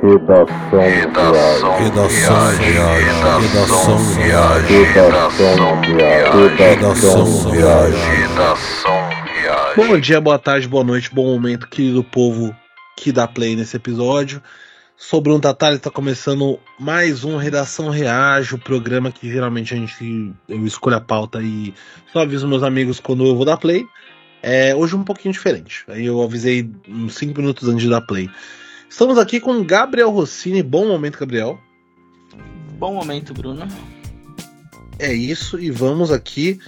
Redação Redação Redação Redação Redação Redação Redação Bom dia, boa tarde, boa noite, bom momento, querido povo que dá play nesse episódio. Sou Bruno Tatari, está começando mais um Redação Reage, o programa que geralmente a gente eu escolho a pauta e só aviso meus amigos quando eu vou dar play. É, hoje um pouquinho diferente. Aí eu avisei uns 5 minutos antes de dar play. Estamos aqui com Gabriel Rossini. Bom momento, Gabriel. Bom momento, Bruno. É isso, e vamos aqui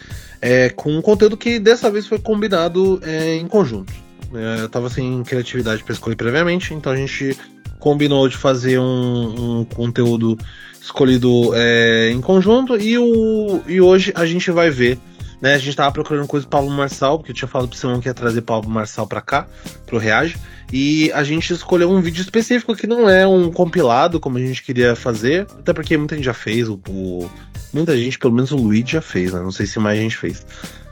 é, com um conteúdo que dessa vez foi combinado é, em conjunto. É, eu tava sem criatividade para escolher previamente, então a gente combinou de fazer um, um conteúdo escolhido é, em conjunto e, o, e hoje a gente vai ver. Né, a gente tava procurando coisa do Pablo Marçal, porque eu tinha falado pro Simão que ia trazer Pablo Marçal pra cá, pro Reage. E a gente escolheu um vídeo específico que não é um compilado como a gente queria fazer, até porque muita gente já fez, o, o muita gente, pelo menos o Luigi já fez, né? Não sei se mais gente fez.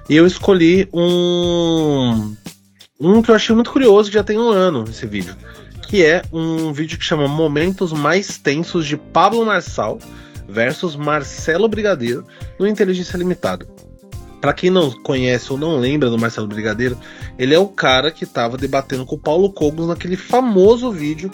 E eu escolhi um um que eu achei muito curioso, já tem um ano esse vídeo, que é um vídeo que chama Momentos Mais Tensos de Pablo Marçal versus Marcelo Brigadeiro no Inteligência Limitada. Para quem não conhece ou não lembra do Marcelo Brigadeiro, ele é o cara que estava debatendo com o Paulo Cogos naquele famoso vídeo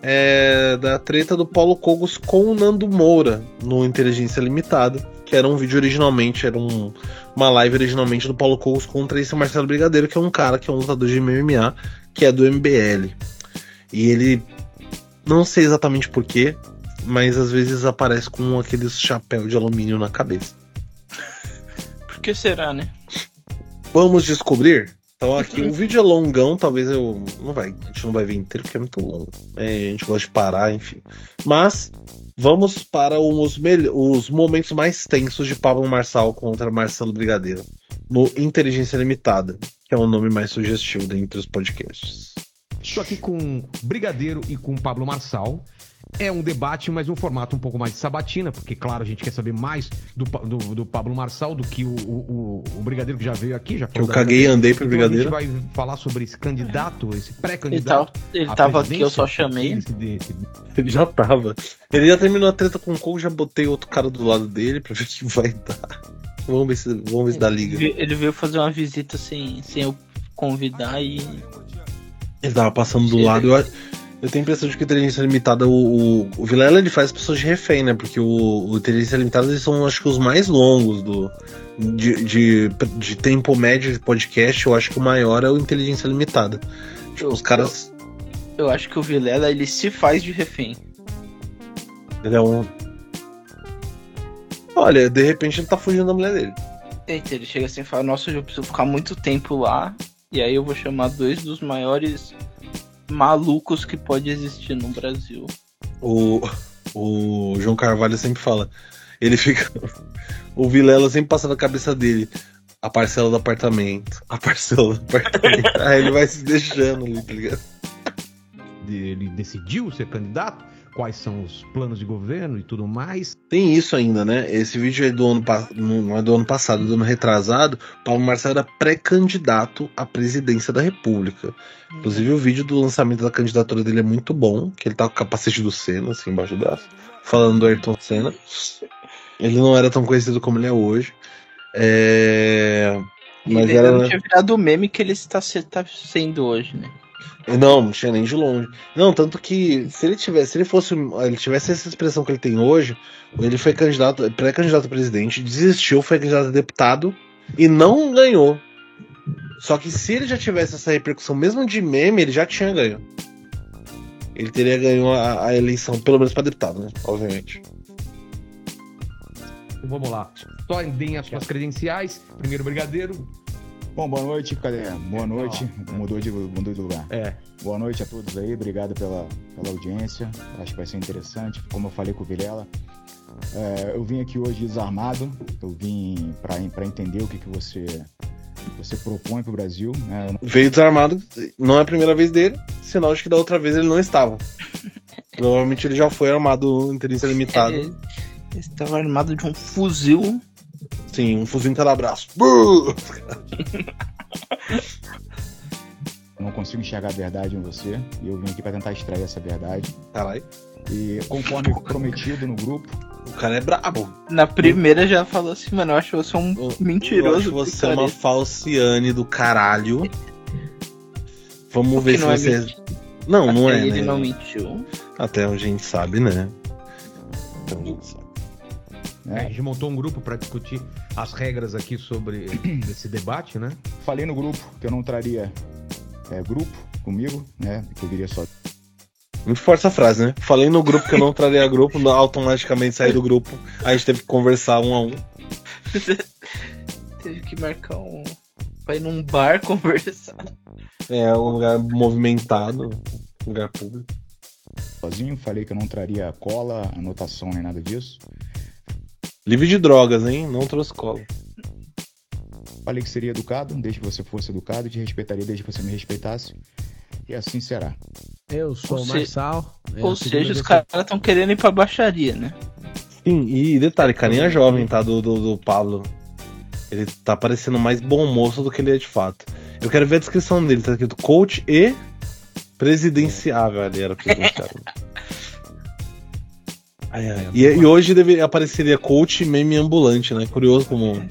é, da treta do Paulo Cogos com o Nando Moura no Inteligência Limitada, que era um vídeo originalmente, era um, uma live originalmente do Paulo Cogos contra esse Marcelo Brigadeiro, que é um cara que é um lutador de MMA, que é do MBL. E ele, não sei exatamente porquê, mas às vezes aparece com aqueles chapéu de alumínio na cabeça que será, né? Vamos descobrir? Então aqui o vídeo é longão, talvez eu. Não vai, a gente não vai ver inteiro porque é muito longo. É, a gente gosta de parar, enfim. Mas vamos para os, os momentos mais tensos de Pablo Marçal contra Marcelo Brigadeiro. No Inteligência Limitada, que é o nome mais sugestivo dentre os podcasts. Estou aqui com Brigadeiro e com Pablo Marçal. É um debate, mas um formato um pouco mais de sabatina, porque, claro, a gente quer saber mais do, do, do Pablo Marçal do que o, o, o, Brigadeiro que já veio aqui. Já eu caguei e andei pro Brigadeiro. Então a gente vai falar sobre esse candidato, esse pré-candidato. Ele, ele tava aqui, eu só chamei. Ele já tava. Ele já terminou a treta com o Cole, já botei outro cara do lado dele pra ver o que vai dar. Vamos ver se, vamos ver se dá liga. Ele veio fazer uma visita sem, sem eu convidar e. Ele tava passando do lado. Eu, eu tenho a impressão de que inteligência limitada, o, o, o Vilela ele faz pessoas de refém, né? Porque o, o inteligência limitada eles são, acho que, os mais longos do, de, de, de, tempo médio de podcast. Eu acho que o maior é o inteligência limitada. Tipo, eu, os caras. Eu, eu acho que o Vilela ele se faz de refém. Ele é um. Olha, de repente ele tá fugindo da mulher dele. Eita, ele chega assim e fala: Nossa, eu preciso ficar muito tempo lá. E aí eu vou chamar dois dos maiores malucos que pode existir no Brasil. O, o João Carvalho sempre fala. Ele fica. O Vilela sempre passa na cabeça dele. A parcela do apartamento. A parcela do apartamento. Aí ele vai se deixando ali, tá ligado? Ele decidiu ser candidato? Quais são os planos de governo e tudo mais. Tem isso ainda, né? Esse vídeo é do ano, não é do ano passado, é do ano retrasado. Paulo Marcelo era pré-candidato à presidência da República. Inclusive, o vídeo do lançamento da candidatura dele é muito bom, que ele tá com o capacete do Senna, assim, embaixo do braço, falando do Ayrton Senna. Ele não era tão conhecido como ele é hoje. É... Mas ele era... não tinha virado o meme que ele está, está sendo hoje, né? Não, não tinha nem de longe. Não, tanto que se ele tivesse, se ele fosse, ele tivesse essa expressão que ele tem hoje, ele foi candidato, pré-candidato a presidente, desistiu, foi candidato a deputado e não ganhou. Só que se ele já tivesse essa repercussão, mesmo de meme, ele já tinha ganho. Ele teria ganho a, a eleição, pelo menos para deputado, né? Obviamente. Vamos lá. Só deem as suas credenciais. Primeiro brigadeiro, Bom, boa noite, cadê? Boa noite. Mudou de, mudou de lugar. É. Boa noite a todos aí, obrigado pela, pela audiência. Acho que vai ser interessante. Como eu falei com o Vilela, é, eu vim aqui hoje desarmado. Eu vim para entender o que, que você, você propõe para o Brasil. Né? Veio desarmado, não é a primeira vez dele, sinal de que da outra vez ele não estava. Provavelmente ele já foi armado em inteligência limitada. Ele, ele estava armado de um fuzil Sim, um fuzil em cada braço. Não consigo enxergar a verdade em você. E eu vim aqui para tentar extrair essa verdade. Caralho. E conforme prometido no grupo. O cara é brabo. Na primeira já falou assim, mano, eu acho você um Eu- mentiroso. Eu acho você uma picareta. falciane do caralho. Vamos ver se não é você. Não, não Até é, Ele né? não mentiu. Até onde a gente sabe, né? Até onde a gente sabe. É, a gente montou um grupo para discutir as regras aqui sobre esse debate, né? Falei no grupo que eu não traria é, grupo comigo, né? Que eu viria só. Muito forte essa frase, né? Falei no grupo que eu não traria grupo, automaticamente saí do grupo. Aí a gente teve que conversar um a um. Teve que marcar um. Pra ir num bar conversar. É um lugar movimentado, um lugar público. sozinho. Falei que eu não traria cola, anotação nem nada disso. Livre de drogas, hein? Não trouxe cola. Falei que seria educado, desde que você fosse educado, e te respeitaria desde que você me respeitasse. E assim será. Eu sou Ou o se- Marçal. é a Ou seja, os caras estão querendo ir pra baixaria, né? Sim, e detalhe, carinha jovem, tá? Do, do, do Pablo. Ele tá parecendo mais bom moço do que ele é de fato. Eu quero ver a descrição dele, tá escrito coach e presidenciável. Ali era presidenciável. Ai, ai. E, e hoje deve, apareceria coach e meme ambulante, né? Curioso como.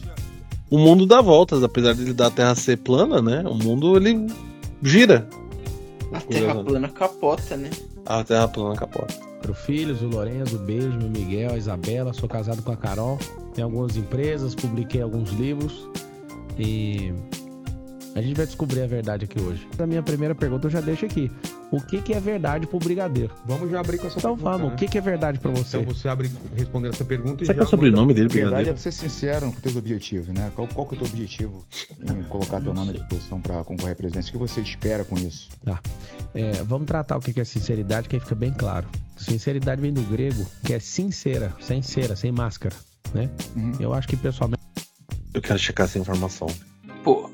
O mundo dá voltas, apesar de da Terra ser plana, né? O mundo ele gira. A terra plana capota, né? A Terra plana capota. Pro Filhos, o Lourenço, o Beijo, o Miguel, a Isabela. Sou casado com a Carol. Tenho algumas empresas, publiquei alguns livros. E a gente vai descobrir a verdade aqui hoje. A minha primeira pergunta eu já deixo aqui. O que, que é verdade pro brigadeiro? Vamos já abrir com essa Então pergunta, vamos, né? o que, que é verdade pra você? Então você abre respondendo essa pergunta e Será que é o sobrenome dele, A verdade Brigadeiro? é ser sincero com os teus objetivos, né? Qual, qual que é o teu objetivo em colocar teu nome à disposição para concorrer à presidência? O que você espera com isso? É, vamos tratar o que que é sinceridade, que aí fica bem claro. Sinceridade vem do grego, que é sincera, sem cera, sem máscara, né? Uhum. Eu acho que pessoalmente Eu quero checar essa informação. Pô,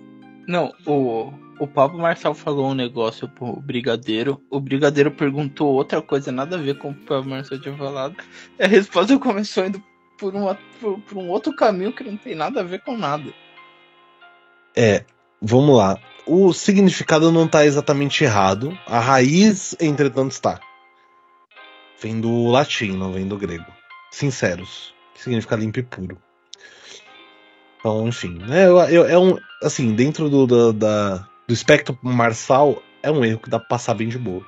não, o, o Pablo Marçal falou um negócio pro Brigadeiro. O Brigadeiro perguntou outra coisa, nada a ver com o Pablo Marçal tinha falado. E a resposta começou indo por, uma, por, por um outro caminho que não tem nada a ver com nada. É, vamos lá. O significado não está exatamente errado. A raiz, entretanto, está. Vem do latim, não vem do grego. Sinceros, que significa limpo e puro. Então, enfim, né, eu, eu- é um. Assim, dentro do, da- da- do espectro marçal, é um erro que dá pra passar bem de boa.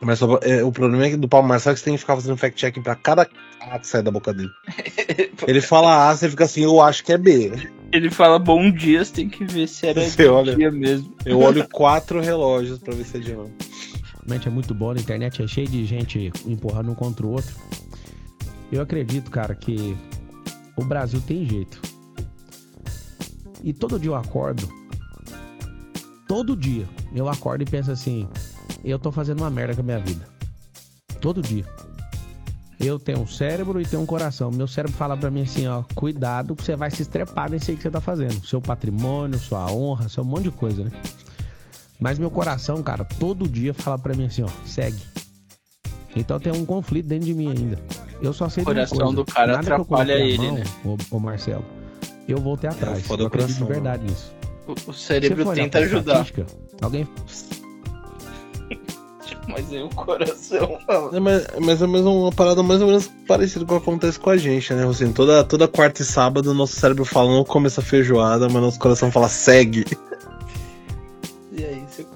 Mas só- é, o problema é que do Paulo Marçal é que você tem que ficar fazendo fact-checking pra cada A que sai da boca dele. Ele fala A, você fica assim, eu acho que é B. Ele fala bom dia, você tem que ver se era Você olha. dia mesmo. Eu olho quatro relógios pra ver se é de novo. é muito bom, a internet é cheia de gente empurrando um contra o outro. Eu acredito, cara, que o Brasil tem jeito. E todo dia eu acordo. Todo dia eu acordo e penso assim: eu tô fazendo uma merda com a minha vida. Todo dia. Eu tenho um cérebro e tenho um coração. Meu cérebro fala pra mim assim, ó, cuidado, que você vai se estrepar nesse aí que você tá fazendo. Seu patrimônio, sua honra, seu monte de coisa, né? Mas meu coração, cara, todo dia fala pra mim assim, ó, segue. Então tem um conflito dentro de mim ainda. Eu só sei O coração coisa, do cara nada que eu atrapalha ele, mão, né? Ô, Marcelo, eu vou ter atrás. foda eu o acredito de coração, verdade nisso. O, o cérebro tenta ajudar. Alguém Mas aí o coração fala. É, mas, mas é mais uma parada mais ou menos parecida com o que acontece com a gente, né? Assim, toda, toda quarta e sábado, nosso cérebro fala, não come essa feijoada, mas nosso coração fala, segue.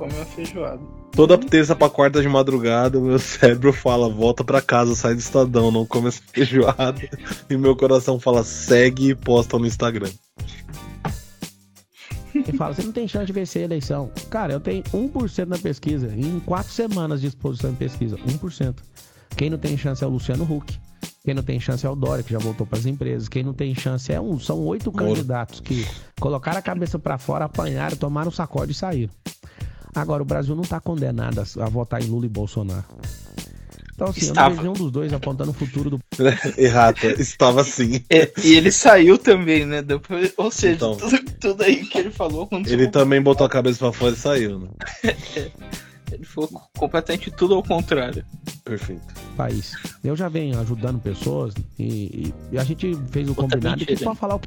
Come uma feijoada. Toda terça pra quarta de madrugada, o meu cérebro fala, volta pra casa, sai do estadão, não come essa feijoada. E meu coração fala, segue e posta no Instagram. e fala, você não tem chance de vencer a eleição. Cara, eu tenho 1% na pesquisa. Em quatro semanas de exposição em pesquisa. 1%. Quem não tem chance é o Luciano Huck. Quem não tem chance é o Dória, que já voltou para as empresas. Quem não tem chance é um. São oito candidatos que colocaram a cabeça para fora, apanharam, tomaram um sacode e saíram. Agora, o Brasil não está condenado a, votar em Lula e Bolsonaro. Então, assim, eu Estava. não vejo nenhum dos dois apontando o futuro do Errata, estava assim. É, e ele saiu também, né? Depois, ou seja, Então. tudo, tudo aí que ele falou aconteceu. Ele também botou a cabeça pra fora e saiu, né? Ele foi completamente tudo ao contrário. Perfeito. país. Eu já venho ajudando pessoas e, e- a gente fez o combinado e mentira. que pode falar o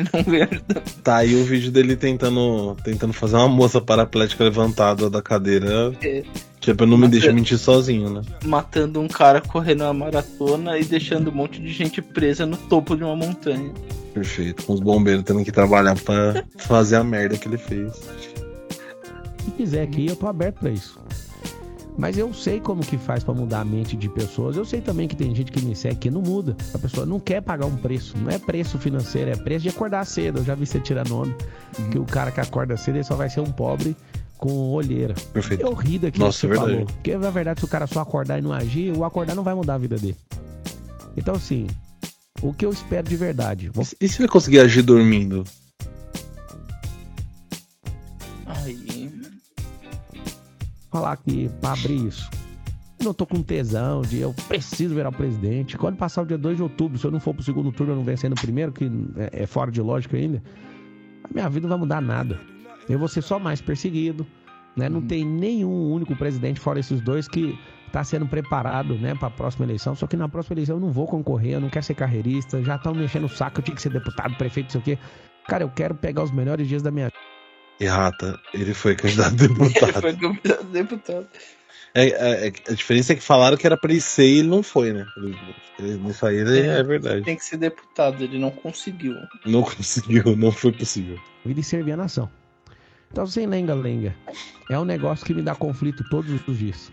não. Tá aí o vídeo dele tentando, tentando fazer uma moça paraplética levantada da cadeira. É. Pra não me é- mentir sozinho, né? Matando um cara correndo uma maratona e deixando um monte de gente presa no topo de uma montanha. Perfeito. Com os bombeiros tendo que trabalhar pra fazer a merda que ele fez. Se quiser aqui, eu tô aberto pra isso. Mas eu sei como que faz pra mudar a mente de pessoas. Eu sei também que tem gente que me segue que não muda. A pessoa não quer pagar um preço. Não é preço financeiro, é preço de acordar cedo. Eu já vi você tirando onda. Que o cara que acorda cedo ele só vai ser um pobre com olheira. Perfeito. Eu ri daquilo Nossa, que é você verdade. falou. Porque na verdade, se o cara só acordar e não agir, o acordar não vai mudar a vida dele. Então, assim, o que eu espero de verdade? Vou E se ele conseguir agir dormindo? Falar aqui pra abrir isso. Não tô com tesão de eu preciso virar presidente. Quando passar o dia 2 de outubro, se eu não for pro segundo turno, eu não vencer no primeiro, que é, é fora de lógica ainda, a minha vida não vai mudar nada. Eu vou ser só mais perseguido, né? Não tem nenhum único presidente fora esses dois que tá sendo preparado, né, pra próxima eleição. Só que na próxima eleição eu não vou concorrer, eu não quero ser carreirista, já estão mexendo o saco, eu tinha que ser deputado, prefeito, não sei o quê. Cara, eu quero pegar os melhores dias da minha E rata, ele foi candidato a deputado. Foi campeão deputado. É, é- é- a diferença é que falaram que era pra ele ser e ele não foi, né? Ele, ele, isso aí é, é verdade. Tem que ser deputado, ele não conseguiu. Não conseguiu, não foi possível. vida e servir a nação. Então, sem lenga-lenga, é um negócio que me dá conflito todos os dias.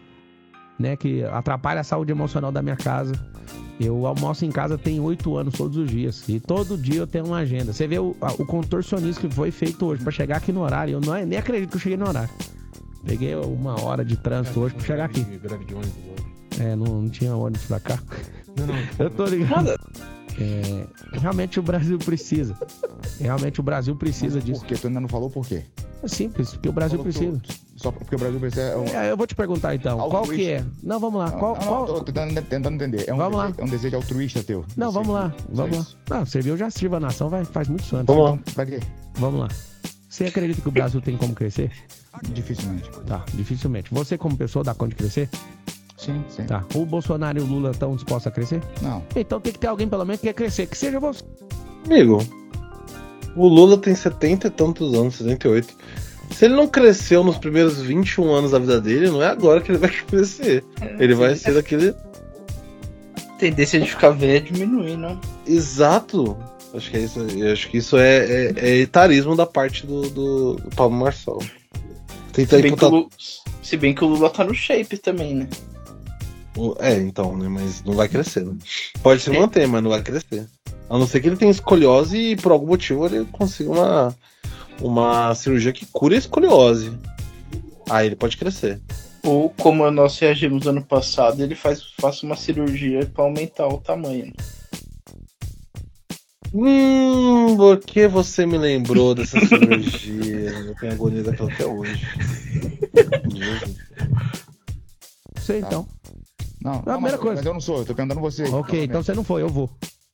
Né, que atrapalha a saúde emocional da minha casa. Eu almoço em casa tem oito anos todos os dias. E todo dia eu tenho uma agenda. Você vê o, a- o contorcionismo que foi feito hoje pra chegar aqui no horário. Eu não, nem acredito que eu cheguei no horário. Peguei uma hora de trânsito hoje pra chegar aqui. Greve de ônibus hoje. É, não, não tinha ônibus pra cá. Não, não. Eu tô ligado. É, realmente o Brasil precisa. Realmente o Brasil precisa disso. Por quê? Tu ainda não falou por quê? É simples, porque o Brasil precisa. tu- Só porque o Brasil precisa. É um, É, eu vou te perguntar então, qual que é? Não, vamos lá. Qual, não, não, qual... tô tentando, tentando entender. É um, Vamos lá. desejo, é um desejo altruísta teu. Não, Você- vamos lá, vamos lá. Não, serviu já sirva a nação vai, faz muitos anos. Vamos lá. Pra quê? Vamos lá. Você acredita que o Brasil tem como crescer? Dificilmente. Tá, dificilmente. Você como pessoa dá conta de crescer? Sim, sim. Tá. O Bolsonaro e o Lula estão dispostos a crescer? Não. Então tem que ter alguém pelo menos que quer crescer, que seja você. Amigo, o Lula tem 70 e tantos anos, 78. Se ele não cresceu nos primeiros 21 anos da vida dele, não é agora que ele vai crescer. Ele vai ser daquele. A tendência de ficar velho é diminuir, não? Exato. Acho que é isso. Acho que isso é, é, é etarismo da parte do, do, do Pablo Marçal. Tentar Se bem, que o imputar. Lula, se bem que o Lula tá no shape também, né? É, então, né? Mas não vai crescer. Né? Pode se É. manter, mas não vai crescer. A não ser que ele tenha escoliose e por algum motivo ele consiga uma, uma cirurgia que cure a escoliose. Aí ele pode crescer. Ou como nós reagimos ano passado, ele faz, faça uma cirurgia pra aumentar o tamanho. Hum, por que você me lembrou dessa cirurgia? Eu tenho agonia daquela até hoje. Você Tá. então. Não, a não, primeira mas, coisa. mas eu não sou, eu tô perguntando você. Ok, então você não foi, eu vou.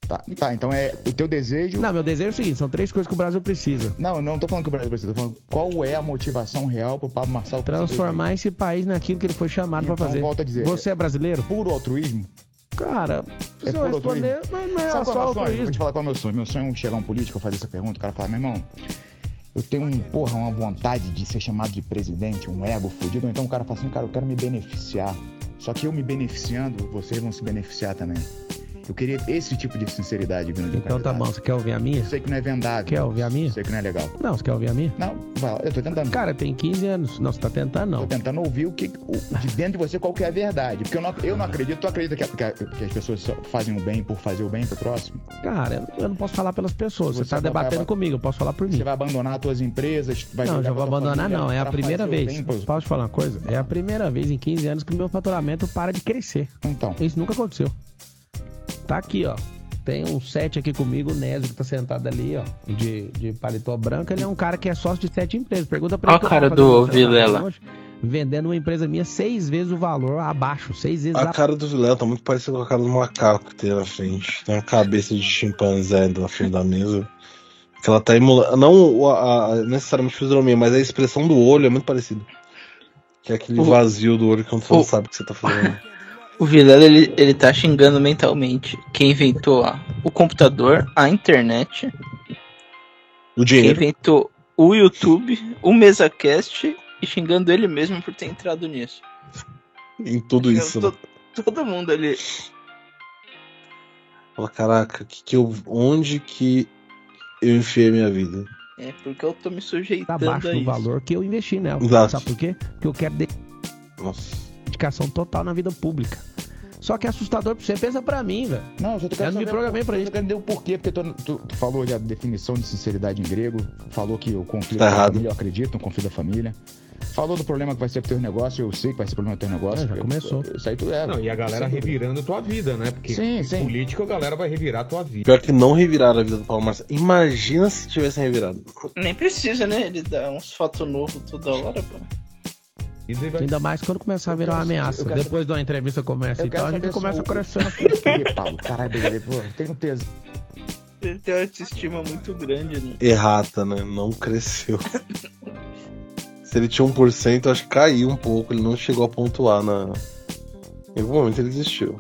Tá, tá, então é o teu desejo. Não, meu desejo é o seguinte: são três coisas que o Brasil precisa. Não, eu não tô falando que o Brasil precisa, tô falando qual é a motivação real pro Pablo Marçal Transformar esse país naquilo que ele foi chamado pra Então, fazer. volto a dizer, Você é brasileiro? Puro altruísmo? Cara, se É eu puro responder, mas não é Sabe só é o meu sonho? Vou altruísmo. te falar qual é o meu sonho. Meu sonho é chegar um político, eu fazer essa pergunta, o cara falar, meu irmão, eu tenho um, porra, uma vontade de ser chamado de presidente, um ego fudido, então o cara fala assim, cara, eu quero me beneficiar. Só que eu me beneficiando, vocês vão se beneficiar também. Eu queria esse tipo de sinceridade vindo de um Então tá bom, você quer ouvir a minha? Eu sei que não é vendável. Quer ouvir a minha? Sei que não é legal. Não, você quer ouvir a minha? Não, eu tô tentando. Cara, tem 15 anos. Não, você tá tentando, Tô não. tentando ouvir o que o- de dentro de você qual que é a verdade. Porque eu não, eu não acredito. Tu acredita que, que que as pessoas fazem o bem por fazer o bem pro próximo? Cara, eu não posso falar pelas pessoas. Você, Você tá debatendo vai- comigo, eu posso falar por mim. Você vai abandonar as tuas empresas? Vai Não, já vou abandonar, família não. É a primeira o vez. pros- Posso te falar uma coisa? É a primeira vez em 15 anos que meu faturamento para de crescer. Então, Isso nunca aconteceu. Tá aqui, ó. Tem um set aqui comigo, o Nésio, que tá sentado ali, ó, de, de paletó branco. Ele é um cara que é sócio de sete empresas. Pergunta pra Ó ele. a o que eu cara do Vilela. Vendendo uma empresa minha seis vezes o valor abaixo. Seis vezes A abaixo. cara do Vilela tá muito parecida com a cara do macaco que tem na frente. Tem uma cabeça de chimpanzé na frente da mesa. Que ela tá emulando. Não o- a, a- necessariamente a fisionomia, mas a expressão do olho é muito parecida. Que é aquele O- vazio do olho quando você não sabe o que você tá fazendo. O Vilela, ele, ele tá xingando mentalmente quem inventou a- o computador, a internet O Quem dinheiro. inventou o YouTube, o MesaCast e xingando ele mesmo por ter entrado nisso. Em tudo isso. né? To- Todo mundo ali. Fala, caraca, que que eu, onde que eu enfiei minha vida? É porque eu tô me Tá sujeitando abaixo a do isso. valor que eu investi nela. Exato. Sabe por quê? Porque eu quero Nossa. Dedicação total na vida pública. Só que é assustador pra você. Pensa pra mim, velho. Não, eu só tô Eu querendo não me saber- programei pra eu isso. entender o porquê, porque tu, tu- tu falou já a definição de sinceridade em grego, falou que o conflito Tá da errado. família, eu acredito no conflito da família. Falou do problema que vai ser pro teu negócio, eu sei que vai ser problema do teu negócio. É, já Eu- começou. Isso aí tu é. Não, e a galera Sem dúvida. revirando tua vida, né? Porque Sim, sim. político a galera vai revirar tua vida. Pior que não reviraram a vida do Paulo Marcelo. Imagina se tivessem revirado. Nem precisa, né? Ele dá uns fatos novos toda hora, pô. E vai- Ainda mais quando começar a virar uma ameaça. Depois de uma entrevista começa e tal, a gente começa a crescer. Paulo? Caralho, beleza, pô, tem um tesão. Ele tem uma autoestima muito grande, né? Errata, né? Não cresceu. se ele tinha 1%, eu acho que caiu um pouco. Ele não chegou a pontuar na. Em algum momento ele desistiu.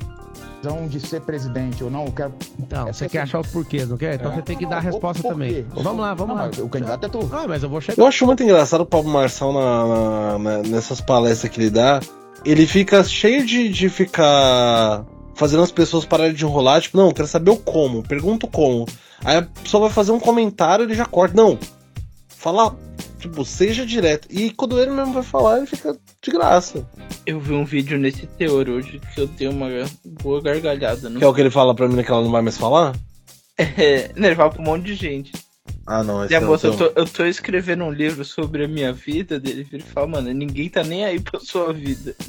De ser presidente ou não, eu quero. Então, É você quer assim- achar os porquês, não quer? Então É. você tem que Não, dar a resposta por também. quê? Vamos lá, vamos Não, lá. O candidato é tu. Ah, mas eu vou chegar. Eu acho muito engraçado o Pablo Marçal na, na- na- nessas palestras que ele dá. Ele fica cheio de, de ficar fazendo as pessoas pararem de enrolar. Tipo, não, eu quero saber o como. Pergunta o como. Aí a pessoa vai fazer um comentário ele já corta. Não. Fala, tipo, seja direto. E quando ele mesmo vai falar, ele fica de graça. Eu vi um vídeo nesse teor hoje que eu dei uma boa gargalhada. Não Que é o que ele fala pra mim que ela não vai mais falar? É, nervar pra um monte de gente. Ah, não. Esse E a não moça, eu tô, eu tô escrevendo um livro sobre a minha vida dele. Ele fala, mano, ninguém tá nem aí pra sua vida.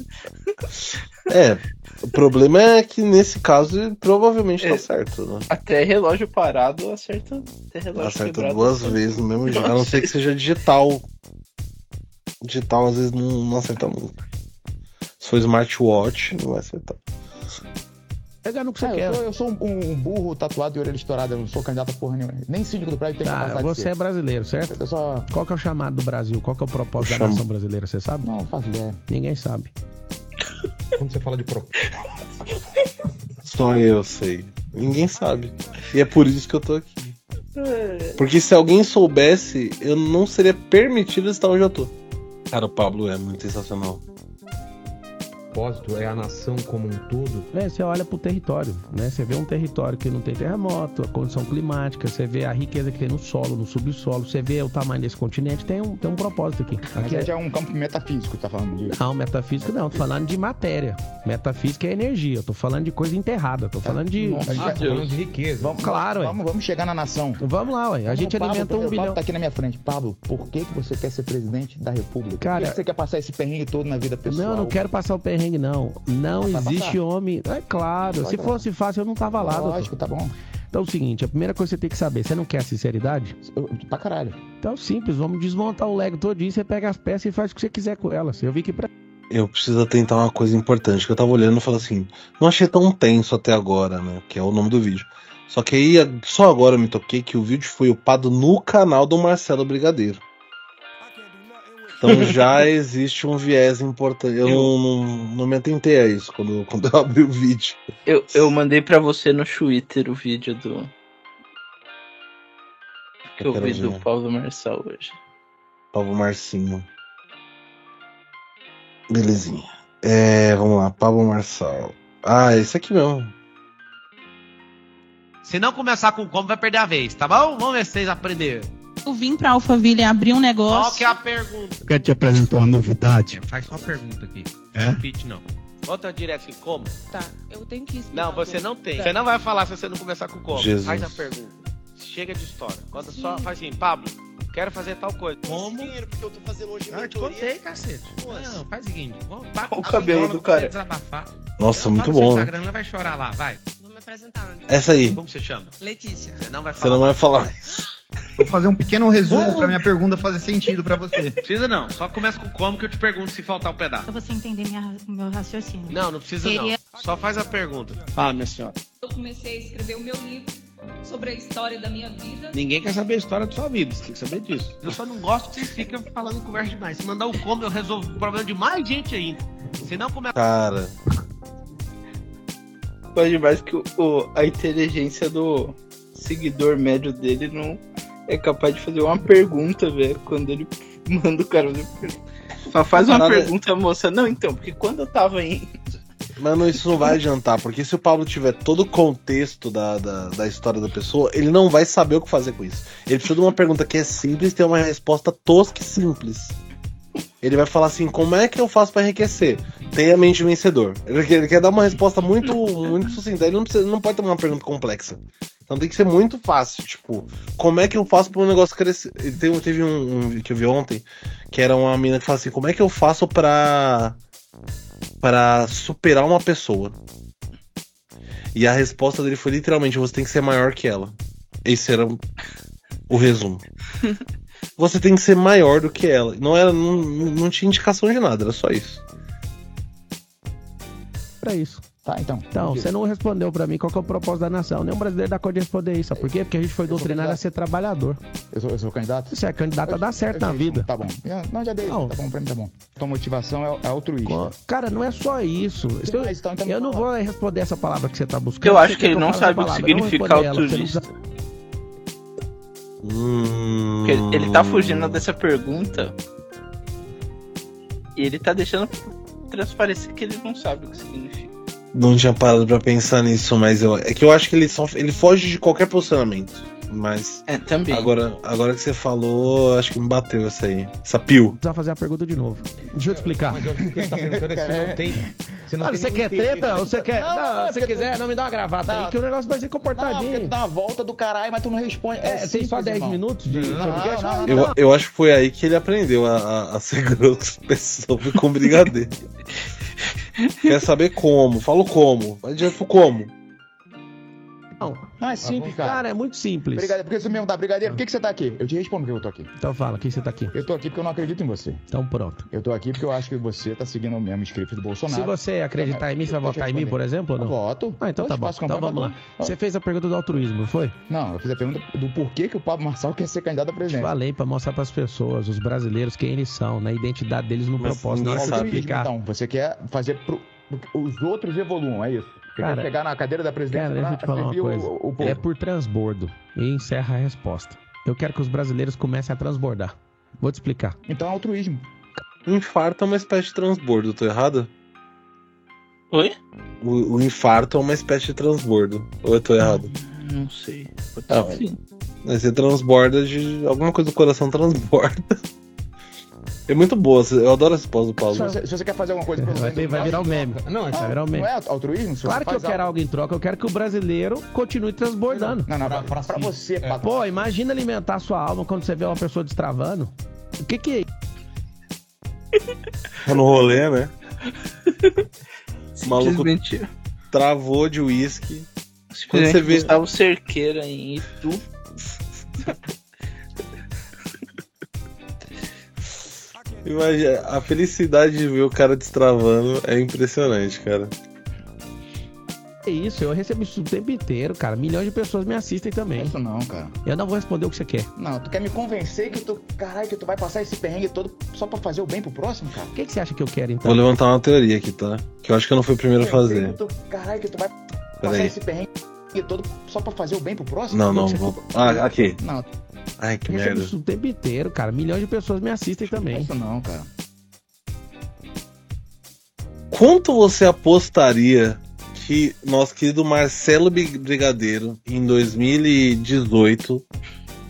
É, o problema é que nesse caso provavelmente tá É. certo, né? Até relógio parado acerta. Até relógio Acerta quebrado, duas acerta. vezes no mesmo dia. A não ser que seja digital. Digital às vezes não, não acerta nunca. Se for smartwatch, não vai acertar. Pegar no que você É, quer. eu sou, eu sou um, um burro tatuado de orelha estourada, eu não sou candidato a porra nenhuma. Nem síndico do prédio tem Tá, você é brasileiro, certo? Eu só. Qual que é o chamado do Brasil? Qual que é o propósito da nação brasileira? Você sabe? Não, faço ideia. Ninguém sabe. Quando você fala de pro... Só eu sei. Ninguém sabe. E é por isso que eu tô aqui. É, Porque se alguém soubesse, eu não seria permitido estar onde eu tô. Cara, o Pablo é muito sensacional. Propósito é a nação como um todo. É, você olha pro território, né? Você vê um território que não tem terremoto, a condição climática, você vê a riqueza que tem no solo, no subsolo, você vê o tamanho desse continente, tem um, tem um propósito aqui. Mas Aqui aí é... já é um campo metafísico que tá falando de. Não, metafísica não, tô falando de matéria. Metafísica é energia, eu tô falando de coisa enterrada, tô falando de. Não, a gente Ah, tô falando de riqueza. Vamos, Claro, ué. vamos, vamos chegar na nação. Vamos lá, ué. A gente Pablo, alimenta um Pablo bilhão. tá aqui na minha frente. Pablo, por que, que você quer ser presidente da República? Cara- por que, que você quer passar esse perrengue todo na vida pessoal? Não, eu não quero passar o perrengue, não. Não Vai existe passar. homem. É claro, se fosse fácil, eu não tava lá, doutor. Lógico, tá bom. Então é o seguinte, a primeira coisa que você tem que saber, você não quer sinceridade? Eu, pra caralho. Então simples, vamos desmontar o Lego todinho, você pega as peças e faz o que você quiser com elas. Eu vi que pra... Eu preciso tentar uma coisa importante, que eu tava olhando e falei assim, não achei tão tenso até agora, né? Que é o nome do vídeo. Só que aí, só agora eu me toquei que o vídeo foi upado no canal do Marcelo Brigadeiro. Então já existe um viés importante. Eu, Eu- Não, não, não me atentei a isso quando, quando eu abri o vídeo. Eu, eu mandei pra você no Twitter o vídeo do. Que eu quero vi do. Paulo Marçal hoje. Pablo Marcinho. Belezinha. É, vamos lá, Pablo Marçal. Ah, esse aqui mesmo. Se não começar com como, vai perder a vez, tá bom? Vamos ver se vocês aprenderam. Eu vim pra Alphaville abrir um Qual negócio. que é a pergunta? Quero te apresentar uma novidade. Faz só a pergunta aqui. É? Não repite, não. Outra direto assim, como? Tá, eu tenho que explicar. Não, você não tem. Tá. Você não vai falar se você não começar com como. Jesus. Faz a pergunta. Chega de história. Quando só faz assim, Pablo, quero fazer tal coisa. Como? porque eu tô fazendo hoje Ah, eu te contei, cacete. Não, faz o seguinte. Vamos, Olha o cabelo do cara. Desabafar. Nossa, Fala muito bom, né? Instagram, ela vai chorar lá, vai. Vou me apresentar. Essa aí. Como você chama? Letícia. Você não vai Você falar. não vai falar. Vou fazer um pequeno resumo pra minha pergunta fazer sentido pra você. Precisa não. Só começa com como que eu te pergunto se faltar um pedaço. Pra você entender minha, meu raciocínio. Não, não precisa Seria- não. Só faz a pergunta. Fala, minha senhora. Eu comecei a escrever o meu livro sobre a história da minha vida. Ninguém quer saber a história da sua vida, você tem que saber disso. Eu só não gosto que vocês ficam falando conversa demais. Se mandar o como, eu resolvo o problema de mais gente ainda. Se não começa. Cara, Pode mais que o, o- a inteligência do seguidor médio dele não é capaz de fazer uma pergunta, velho, quando ele manda o cara fazer pergunta. Só faz uma pergunta, moça. Não, então, porque quando eu tava em. Mano, isso não vai adiantar, porque se o Pablo tiver todo o contexto da, da, da história da pessoa, ele não vai saber o que fazer com isso. Ele precisa de uma pergunta que é simples e ter uma resposta tosca e simples. Ele vai falar assim: como é que eu faço pra enriquecer? Tenha mente vencedor. Ele quer, ele quer dar uma resposta muito, muito sucinta. Ele não, precisa, não pode ter uma pergunta complexa. Então tem que ser muito fácil. Tipo, como é que eu faço para um negócio crescer? Teve, teve um, um que eu vi ontem, que era uma mina que fala assim: como é que eu faço pra para superar uma pessoa. E a resposta dele foi literalmente: você tem que ser maior que ela. Esse era o resumo. Você tem que ser maior do que ela. Não era, não, não tinha indicação de nada, era só isso. Pra isso. Tá, então. Então, você não respondeu pra mim qual que é o propósito da nação. Nenhum brasileiro dá conta de responder isso. Sabe por quê? Porque a gente foi doutrinado a ser trabalhador. Eu sou, eu sou candidato? Você é candidato a dar certo Eu na vida. Tá bom. É, Não, já dei. Não. Tá bom, pra mim tá bom. Tua motivação é, é altruísta. Cara, não é só isso. Eu, então, então eu não vou responder essa palavra que você tá buscando. Eu acho que ele eu não sabe o que. Eu significa altruísta. Hum... Porque ele tá fugindo dessa pergunta. E ele tá deixando transparecer que ele não sabe o que significa. Não tinha parado pra pensar nisso, mas eu, é que eu acho que ele só ele foge de qualquer posicionamento. Mas É, também. agora, agora que você falou, acho que me bateu essa aí. Essa pio. Precisava fazer a pergunta de novo. Deixa eu te explicar. Mas eu acho que o que ele tá perguntando é se não tem. Se não Ah, tem você nenhum quer treta? Ou você quer. Não, Não, não, é se quiser, não me dá uma gravata Não. aí, que o negócio vai ser Não, porque comportadinho. tu dá uma volta do caralho, mas tu não responde. É, tem simples, só 10 irmão. minutos de Não, não, não, Eu, eu acho que foi aí que ele aprendeu a, a, a ser grosso pessoa com brigadeiro. Quer saber como? Falo como. Vai direto como. Não, Não, é simples, cara. cara, é muito simples. Brigadeiro, por que você me perguntar, brigadeiro, por que, que você tá aqui? Eu te respondo porque eu tô aqui. Então fala, quem você tá aqui? Eu tô aqui porque eu não acredito em você. Então pronto. Eu tô aqui porque eu acho que você tá seguindo o mesmo script do Bolsonaro. Se você acreditar em mim, você vai Eu votar em mim, por exemplo, ou Eu não? voto. Ah, então Eu tá te bom. faço Então vamos lá. Você fez a pergunta do altruísmo, não foi? Não, eu fiz a pergunta do porquê que o Pablo Marçal quer ser candidato a presidente. Falei pra mostrar pras pessoas, os brasileiros, quem eles são, na identidade deles, no propósito. Hora de sabe. Então, você quer fazer pro... os outros evoluam, é isso? Você Cara, quer chegar na cadeira da presidência Cara, deixa eu te falar uma coisa. o, o povo. É por transbordo. E encerra a resposta. Eu quero que os brasileiros comecem a transbordar. Vou te explicar. Então é altruísmo. Infarto é uma espécie de transbordo, tô errado? Oi? O, o infarto é uma espécie de transbordo. Ou eu tô errado? Não sei. Pode Ah, ser sim. Mas você transborda de. Alguma coisa do coração transborda. É muito boa, eu adoro essa resposta do Paulo. Se você, se você quer fazer alguma coisa... Vai, ter- vai virar um meme. Não, é Vai virar um Não meme. é altruísmo? Claro que eu quero algo em troca. Eu quero que o brasileiro continue transbordando. Não, não, pra, Pra- pra pra você, É. Pô, imagina alimentar sua alma quando você vê uma pessoa destravando. O que que é Tá no rolê, né? O maluco travou de uísque. Quando você vê- Gustavo Cerqueira em Itu. Imagina, a felicidade de ver o cara destravando é impressionante, cara. isso? Eu recebo isso o tempo inteiro, cara. Milhões de pessoas me assistem também. Isso não, cara. Eu não vou responder o que você quer. Não, tu quer me convencer que tu, caralho, que tu vai passar esse perrengue todo só pra fazer o bem pro próximo, cara? O que, que você acha que eu quero, Vou então? levantar uma teoria aqui, tá? Que eu acho que eu não fui o primeiro a fazer. Que tu, caralho, que tu vai passar Peraí. esse perrengue todo só pra fazer o bem pro próximo? Não, não, vou. Ah, aqui. Não, Ai, que Eu merda. isso o tempo inteiro, cara. Milhões de pessoas me assistem também. isso não, cara. Quanto você apostaria que nosso querido Marcelo Brigadeiro, em 2018,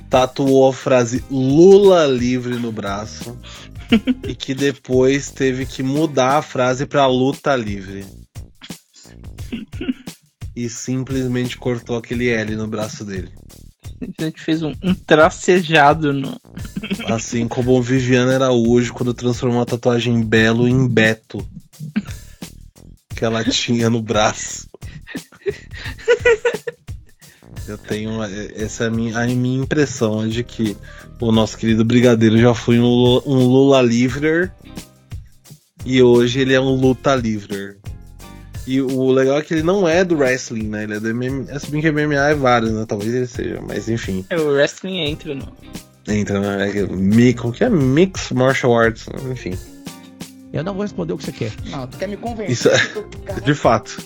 tatuou a frase Lula livre no braço e que depois teve que mudar a frase pra luta livre? E simplesmente cortou aquele L no braço dele. A gente fez um, um tracejado no. Assim como o Viviana Araújo quando transformou a tatuagem Belo em Beto. Que ela tinha no braço. Eu tenho. uma- Essa é a minha, a minha impressão de que o nosso querido Brigadeiro já foi um Lula, um Lula livrer. E hoje ele é um luta livrer. E o legal é que ele não é do wrestling, né? Ele é do MMA. Se bem que MMA é vários, né? Talvez ele seja, mas enfim. É, o wrestling entra no. Entra, né? É Como que é? Mix Martial Arts, né? enfim. Eu não vou responder o que você quer. Não, tu quer me convencer Isso é- De fato.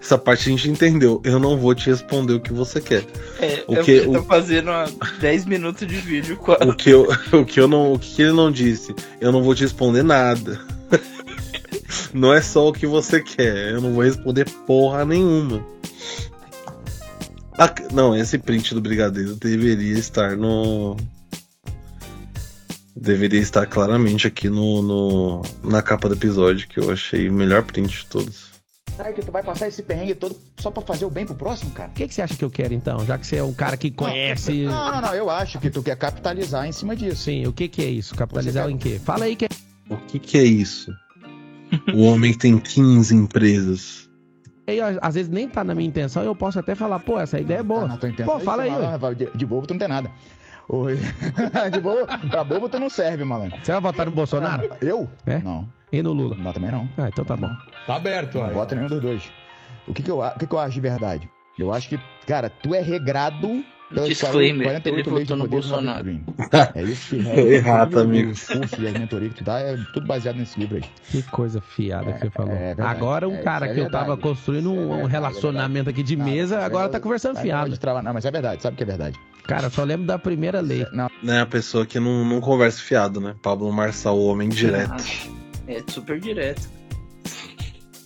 Essa parte a gente entendeu. Eu não vou te responder o que você quer. É, O eu que- tô o- fazendo ó, 10 minutos de vídeo quase. O que eu, o que eu não, o que ele não disse, eu não vou te responder nada. Não é só o que você quer, eu não vou responder porra nenhuma. Ah, não, esse print do brigadeiro deveria estar no deveria estar claramente aqui no, no na capa do episódio que eu achei o melhor print de todos. Sabe que tu vai passar esse perrengue todo só pra fazer o bem pro próximo, cara? O que, que você acha que eu quero então? Já que você é um cara que conhece. Não, não, não. Eu acho que tu quer capitalizar em cima disso. Sim, o que, que é isso? Capitalizar Você em quê? Fala aí que é. O que que é isso? O homem que tem 15 empresas. Aí, ó, às vezes nem tá na minha intenção e eu posso até falar, pô, essa ideia é boa. Tá na tua intenção. Pô, fala aí, ué. malandro, De, de bobo tu não tem nada. Oi. de bobo, pra bobo tu não serve, malandro. Você vai votar no Bolsonaro? Eu? É? Não. E no Lula? Não, também não. Ah, então tá bom. Tá aberto, ó. voto nenhum dos dois. O que que, eu, o que que eu acho de verdade? Eu acho que, cara, tu é regrado Disclaimer, 48 ele votou no Bolsonaro. É isso que é. Errado, amigo. Os cursos e as mentorias que tu dá é tudo baseado nesse livro aí. Que coisa fiada que você falou. é verdade. agora um É, cara isso é que eu tava construindo um, é um relacionamento aqui de Não, mesa, agora é- tá conversando fiado. Não, mas é verdade, sabe que é verdade. Cara, eu só lembro da primeira lei. Não, né, a pessoa que não, não conversa fiado, né? Pablo Marçal, o homem direto. É super direto.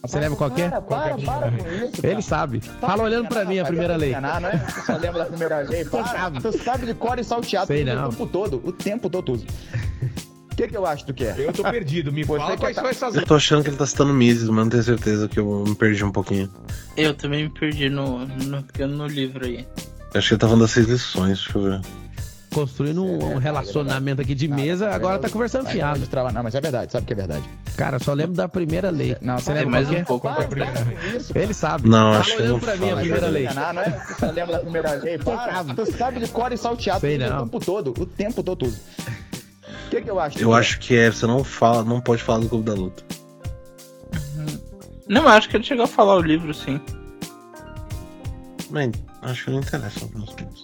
Você lembra qual que é? Para, para, para com isso. cara. Ele sabe. Fala olhando pra mim a primeira lei. enganar, não é? Tu só lembra da primeira lei. Para, tu sabe de cor e salteado Sei o não. tempo todo. O tempo todo. O que, que eu acho que tu quer? Eu tô perdido. Me Você fala quer quais tá- são essas Eu tô achando que ele tá citando Mises, mas não tenho certeza que eu me perdi um pouquinho. Eu também me perdi no, no, no livro aí. Acho que ele tá falando das seis lições, deixa eu ver. Construindo um, um relacionamento aqui de mesa, agora tá conversando fiado. Não, mas é verdade, sabe que é verdade. Cara, eu só lembro da primeira lei. Não, Você lembra mais um é? pouco. Ele sabe. Não, Fala acho que olhando não pra mim a primeira lei. Não é? Tu só lembra da primeira lei. Para, tu sabe de cor e salteado Sei o não. tempo todo. O tempo todo. O que, que eu acho? que Eu acho que é, você não fala, não pode falar do Clube da Luta. Não, acho que ele chegou a falar o livro, sim. Mas acho que não interessa nos pontos.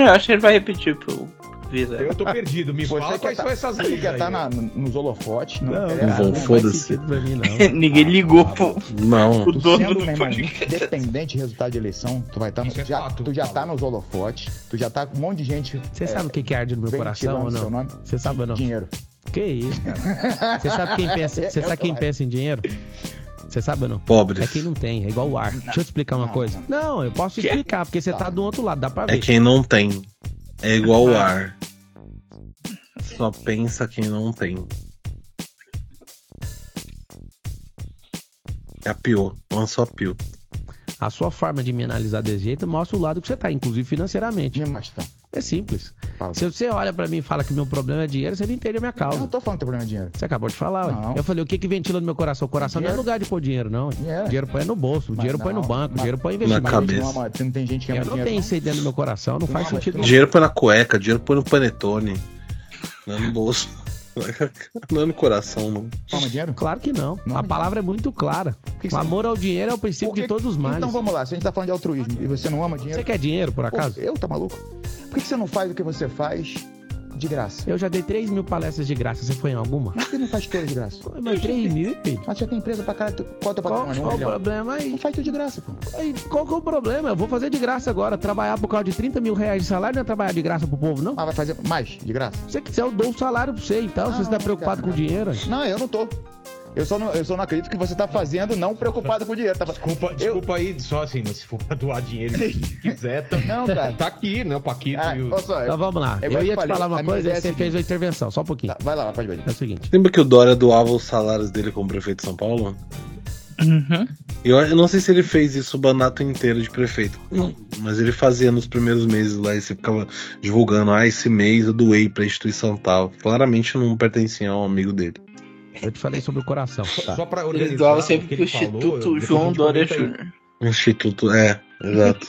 É, eu acho que ele vai repetir pro Visa. Eu tô perdido. Me Você fala quais tá- são essas Você leis quer aí. estar na, nos holofotes? Não, Não, interessa. Não vão, não foda-se. não. Ninguém ligou pro, Não, Tu dono do podcast. independente do resultado de eleição, tu vai estar no, Isso é já, fato, tu já tá nos holofotes, tu já tá com um monte de gente Você sabe o que, que arde no meu coração ou não? Você sabe ou não? Dinheiro. Que isso, cara? Você sabe quem pensa, você sabe quem pensa em dinheiro? Você sabe ou não? pobres. É quem não tem, é igual o ar. Deixa eu te explicar uma Não, coisa. Não, eu posso te explicar, porque você tá do outro lado, dá pra É ver. quem não tem. É igual o ar. Só pensa quem não tem. É a pior, não é só pior. A sua forma de me analisar desse jeito mostra o lado que você tá, inclusive financeiramente. Me mostra. É simples. Fala. Se você olha pra mim e fala que meu problema é dinheiro, você não entende a minha Eu causa. não tô falando que teu problema é dinheiro. Você acabou de falar, ué. Não. Eu falei, o que que ventila no meu coração? O coração não é Dinheiro. lugar de pôr dinheiro, não. Dinheiro. Dinheiro põe no bolso, Mas dinheiro põe no não, banco, mas- dinheiro põe em Na investimento. cabeça. Não, não tem gente que ama Eu não dinheiro. tenho isso aí dentro do meu coração, não faz Não, sentido. Dinheiro põe na cueca, dinheiro põe no panetone. Não é no bolso. Não é no coração, não. Ama dinheiro? Claro que não. Não, a palavra é muito clara. que O amor ao dinheiro é o princípio que- de todos os males. Então vamos lá, se a gente tá falando de altruísmo e você não ama dinheiro. Você quer dinheiro, por Pô, acaso? eu, tá maluco? Por que você não faz o que você faz de graça? Eu já dei 3 mil palestras de graça. Você foi em alguma? Por que não faz todas de graça? Mas 3 mil, filho? Mas você tem empresa pra cara, tu- qual é o teu Qual, patrimônio? Um qual o problema aí? Não faz tudo de graça, pô. aí? Qual que é o problema? Eu vou fazer de graça agora. Trabalhar por causa de 30 mil reais de salário não é trabalhar de graça pro povo, não? Ah, vai fazer mais de graça? Se você quiser, eu dou o salário pra você, então. se você tá preocupado cara. com dinheiro. Não, eu não tô. Eu só não, eu só não acredito que você tá fazendo não preocupado com o dinheiro. Tá... fa- Desculpa, Eu- desculpa aí, só assim, mas se for pra doar dinheiro se quiser, tá, Não, cara. tá aqui, né? O Paquito Ah, e o. só, Então eu- vamos lá. É Eu igual ia eu te falei, falar uma coisa, aí é você a fez a intervenção. Só um pouquinho. Tá, vai lá, pode ver. É o seguinte. Lembra que o Dória doava os salários dele como prefeito de São Paulo? Uhum. Eu, eu não sei se ele fez isso o banato inteiro de prefeito. Mas ele fazia nos primeiros meses lá e você ficava divulgando, ah, esse mês eu doei pra instituição tal. Claramente não pertencia a um amigo dele. Eu te falei sobre o coração. Só, só pra Ele organizar. doava o sempre que pro ele falou, Instituto João Dória. Júnior. Instituto, é, exato.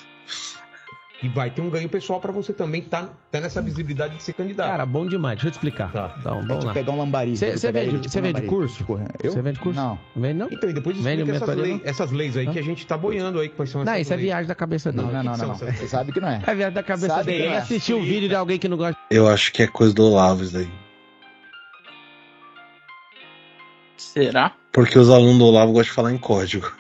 E vai ter um ganho pessoal pra você também tá, tá nessa visibilidade de ser candidato. Cara, bom demais. Deixa eu te explicar. Tá. Então, vamos que lá. pegar um lambari. Cê- Tem que cê pegar vende- ele, tipo vende curso? Eu? Você vende curso? Não. Não vende, não? Então, e depois Vende explica essas não? essas leis aí que a gente tá boiando aí, quais são Não, essas isso é leis. viagem da cabeça dele. Não, não, não, não. não. Você sabe que não é. É viagem da cabeça Sabe dele. Ele não é. assistiu o vídeo de alguém que não gosta. Eu acho que é coisa do Olavo isso daí. Será? Porque os alunos do Olavo gostam de falar em código.